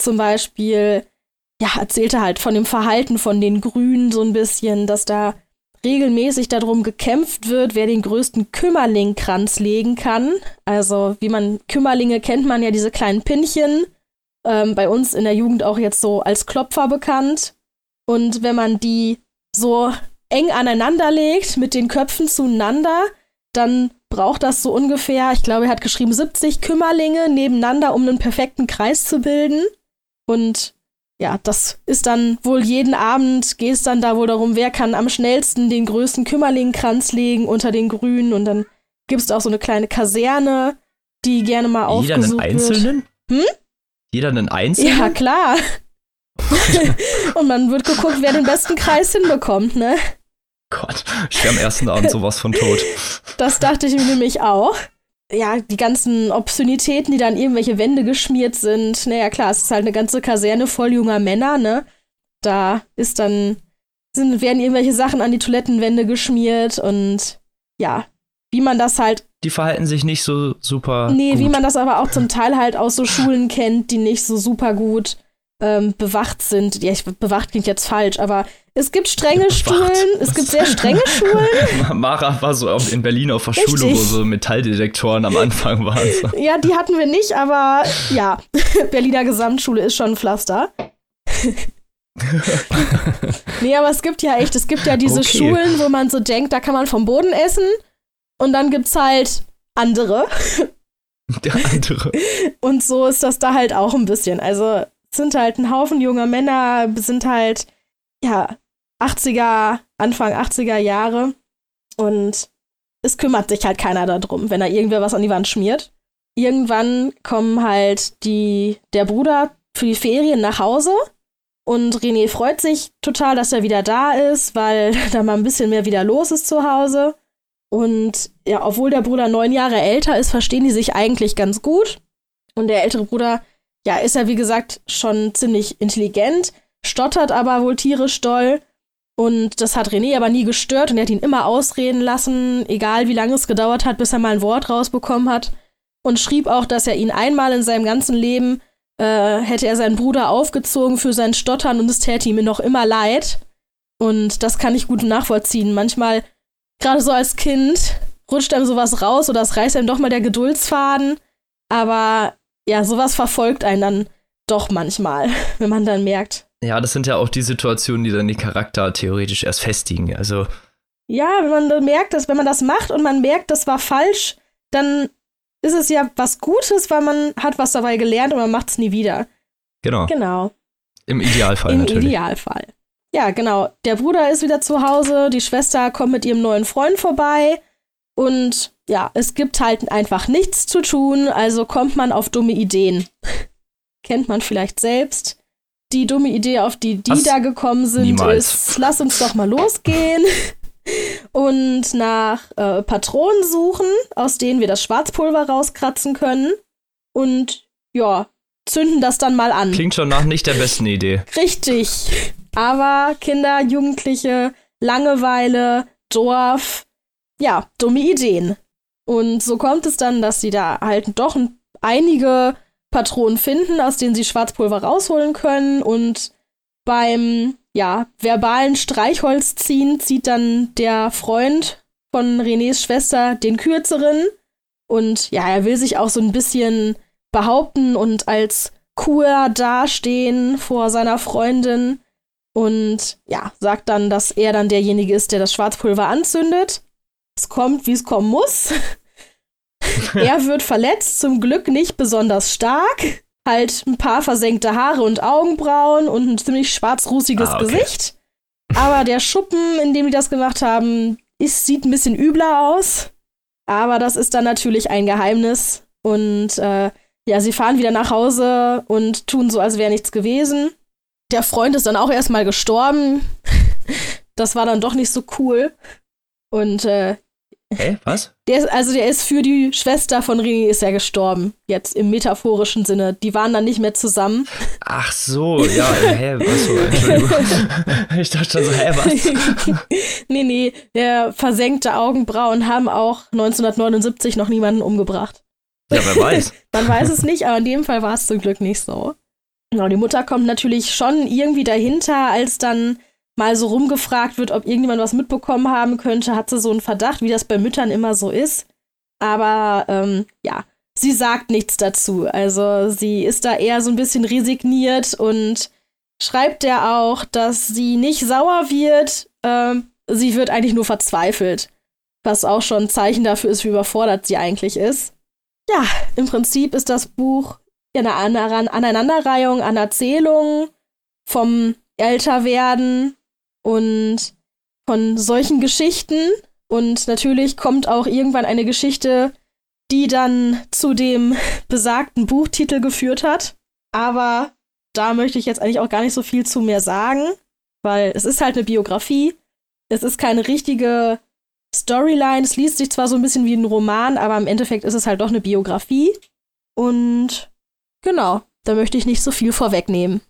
Zum Beispiel, ja, erzählte halt von dem Verhalten von den Grünen so ein bisschen, dass da regelmäßig darum gekämpft wird, wer den größten Kümmerlingkranz legen kann. Also, wie man Kümmerlinge kennt man ja diese kleinen Pinnchen. Ähm, bei uns in der Jugend auch jetzt so als Klopfer bekannt. Und wenn man die so eng aneinander legt, mit den Köpfen zueinander, dann braucht das so ungefähr, ich glaube, er hat geschrieben 70 Kümmerlinge nebeneinander, um einen perfekten Kreis zu bilden. Und ja, das ist dann wohl jeden Abend, geht es dann da wohl darum, wer kann am schnellsten den größten Kümmerlingenkranz legen unter den Grünen. Und dann gibt es auch so eine kleine Kaserne, die gerne mal Jeder aufgesucht einen einzelnen? Hm? Jeder einen einzelnen? Ja, klar. und man wird geguckt, wer den besten Kreis hinbekommt, ne? Gott, ich wäre am ersten Abend sowas von tot. Das dachte ich mir nämlich auch. Ja, die ganzen Obszönitäten, die dann irgendwelche Wände geschmiert sind. Naja, klar, es ist halt eine ganze Kaserne voll junger Männer, ne? Da ist dann, sind, werden irgendwelche Sachen an die Toilettenwände geschmiert und ja, wie man das halt. Die verhalten sich nicht so super. Nee, gut. wie man das aber auch zum Teil halt aus so Schulen kennt, die nicht so super gut ähm, bewacht sind. Ja, ich, bewacht klingt jetzt falsch, aber es gibt strenge bewacht. Schulen, es gibt sehr strenge Schulen. Mara war so in Berlin auf der Richtig. Schule, wo so Metalldetektoren am Anfang waren. Ja, die hatten wir nicht, aber ja, Berliner Gesamtschule ist schon ein Pflaster. nee, aber es gibt ja echt, es gibt ja diese okay. Schulen, wo man so denkt, da kann man vom Boden essen und dann gibt's halt andere. Der andere. Und so ist das da halt auch ein bisschen. Also sind halt ein Haufen junger Männer, sind halt, ja, 80er, Anfang 80er Jahre. Und es kümmert sich halt keiner darum, wenn da irgendwer was an die Wand schmiert. Irgendwann kommen halt die, der Bruder für die Ferien nach Hause und René freut sich total, dass er wieder da ist, weil da mal ein bisschen mehr wieder los ist zu Hause. Und ja, obwohl der Bruder neun Jahre älter ist, verstehen die sich eigentlich ganz gut. Und der ältere Bruder ja, ist er wie gesagt schon ziemlich intelligent, stottert aber wohl tierisch doll. Und das hat René aber nie gestört und er hat ihn immer ausreden lassen, egal wie lange es gedauert hat, bis er mal ein Wort rausbekommen hat. Und schrieb auch, dass er ihn einmal in seinem ganzen Leben äh, hätte er seinen Bruder aufgezogen für sein Stottern und es täte ihm noch immer leid. Und das kann ich gut nachvollziehen. Manchmal, gerade so als Kind, rutscht einem sowas raus oder es reißt einem doch mal der Geduldsfaden. Aber ja, sowas verfolgt einen dann doch manchmal, wenn man dann merkt, ja, das sind ja auch die Situationen, die dann die Charakter theoretisch erst festigen. Also. Ja, wenn man merkt, dass wenn man das macht und man merkt, das war falsch, dann ist es ja was Gutes, weil man hat was dabei gelernt und man macht es nie wieder. Genau. Genau. Im Idealfall Im natürlich. Im Idealfall. Ja, genau. Der Bruder ist wieder zu Hause, die Schwester kommt mit ihrem neuen Freund vorbei und ja, es gibt halt einfach nichts zu tun, also kommt man auf dumme Ideen. Kennt man vielleicht selbst die dumme Idee, auf die die Was? da gekommen sind, Niemals. ist, lass uns doch mal losgehen und nach äh, Patronen suchen, aus denen wir das Schwarzpulver rauskratzen können. Und ja, zünden das dann mal an. Klingt schon nach nicht der besten Idee. Richtig. Aber Kinder, Jugendliche, Langeweile, Dorf, ja, dumme Ideen. Und so kommt es dann, dass sie da halt doch einige Patronen finden, aus denen sie Schwarzpulver rausholen können. Und beim ja, verbalen Streichholz ziehen zieht dann der Freund von Renés Schwester den kürzeren. Und ja, er will sich auch so ein bisschen behaupten und als cool dastehen vor seiner Freundin. Und ja, sagt dann, dass er dann derjenige ist, der das Schwarzpulver anzündet. Es kommt, wie es kommen muss. er wird verletzt, zum Glück nicht besonders stark. Halt ein paar versenkte Haare und Augenbrauen und ein ziemlich schwarzrußiges ah, okay. Gesicht. Aber der Schuppen, in dem die das gemacht haben, ist, sieht ein bisschen übler aus. Aber das ist dann natürlich ein Geheimnis. Und äh, ja, sie fahren wieder nach Hause und tun so, als wäre nichts gewesen. Der Freund ist dann auch erstmal gestorben. das war dann doch nicht so cool. Und äh, Hä, was? Der ist, also der ist für die Schwester von Rini ist er gestorben. Jetzt im metaphorischen Sinne. Die waren dann nicht mehr zusammen. Ach so, ja, hä, was so, Entschuldigung. ich dachte schon so, hä, was? nee, nee, der versenkte Augenbrauen haben auch 1979 noch niemanden umgebracht. Ja, wer weiß. Man weiß es nicht, aber in dem Fall war es zum Glück nicht so. Genau, die Mutter kommt natürlich schon irgendwie dahinter, als dann mal so rumgefragt wird, ob irgendjemand was mitbekommen haben könnte, hat sie so einen Verdacht, wie das bei Müttern immer so ist. Aber ähm, ja, sie sagt nichts dazu. Also sie ist da eher so ein bisschen resigniert und schreibt ja auch, dass sie nicht sauer wird. Ähm, sie wird eigentlich nur verzweifelt. Was auch schon ein Zeichen dafür ist, wie überfordert sie eigentlich ist. Ja, im Prinzip ist das Buch eine Aneinanderreihung an Erzählungen vom Älterwerden und von solchen Geschichten. Und natürlich kommt auch irgendwann eine Geschichte, die dann zu dem besagten Buchtitel geführt hat. Aber da möchte ich jetzt eigentlich auch gar nicht so viel zu mehr sagen, weil es ist halt eine Biografie. Es ist keine richtige Storyline. Es liest sich zwar so ein bisschen wie ein Roman, aber im Endeffekt ist es halt doch eine Biografie. Und genau, da möchte ich nicht so viel vorwegnehmen.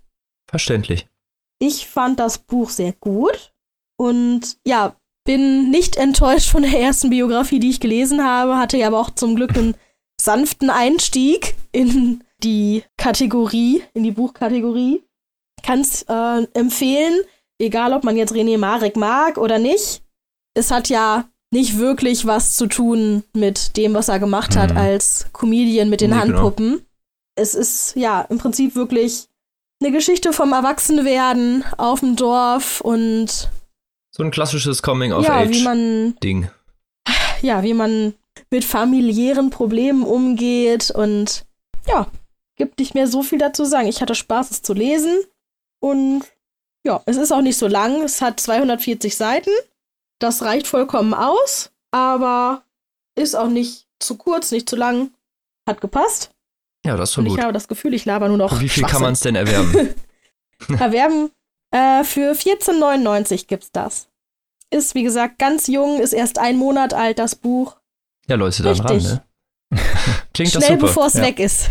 Verständlich. Ich fand das Buch sehr gut und ja, bin nicht enttäuscht von der ersten Biografie, die ich gelesen habe, hatte ja aber auch zum Glück einen sanften Einstieg in die Kategorie, in die Buchkategorie. Kann es äh, empfehlen, egal ob man jetzt René Marek mag oder nicht. Es hat ja nicht wirklich was zu tun mit dem, was er gemacht hat mhm. als Comedian mit den nee, genau. Handpuppen. Genau. Es ist ja im Prinzip wirklich eine Geschichte vom Erwachsenwerden auf dem Dorf und so ein klassisches Coming of ja, Age wie man, Ding. Ja, wie man mit familiären Problemen umgeht und ja, gibt nicht mehr so viel dazu sagen. Ich hatte Spaß, es zu lesen und ja, es ist auch nicht so lang. Es hat 240 Seiten. Das reicht vollkommen aus, aber ist auch nicht zu kurz, nicht zu lang. Hat gepasst. Ja, das ist schon Und gut. Ich habe das Gefühl, ich laber nur noch. Und wie viel kann man es denn erwerben? erwerben. Äh, für 14,99 gibt's das. Ist, wie gesagt, ganz jung, ist erst ein Monat alt, das Buch. Ja, Leute, dann Richtig. ran, ne? Klingt Schnell, das super. bevor es ja. weg ist.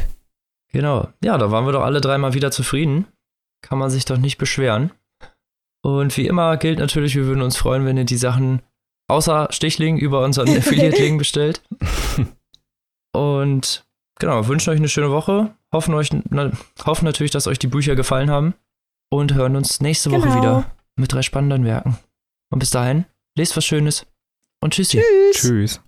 Genau. Ja, da waren wir doch alle dreimal wieder zufrieden. Kann man sich doch nicht beschweren. Und wie immer gilt natürlich, wir würden uns freuen, wenn ihr die Sachen außer Stichling über unseren Affiliate-Link bestellt. Und genau, wünschen euch eine schöne Woche. Hoffen, euch, na, hoffen natürlich, dass euch die Bücher gefallen haben. Und hören uns nächste Woche Genau. wieder mit drei spannenden Werken. Und bis dahin, lest was Schönes und tschüssi. Tschüss. Tschüss.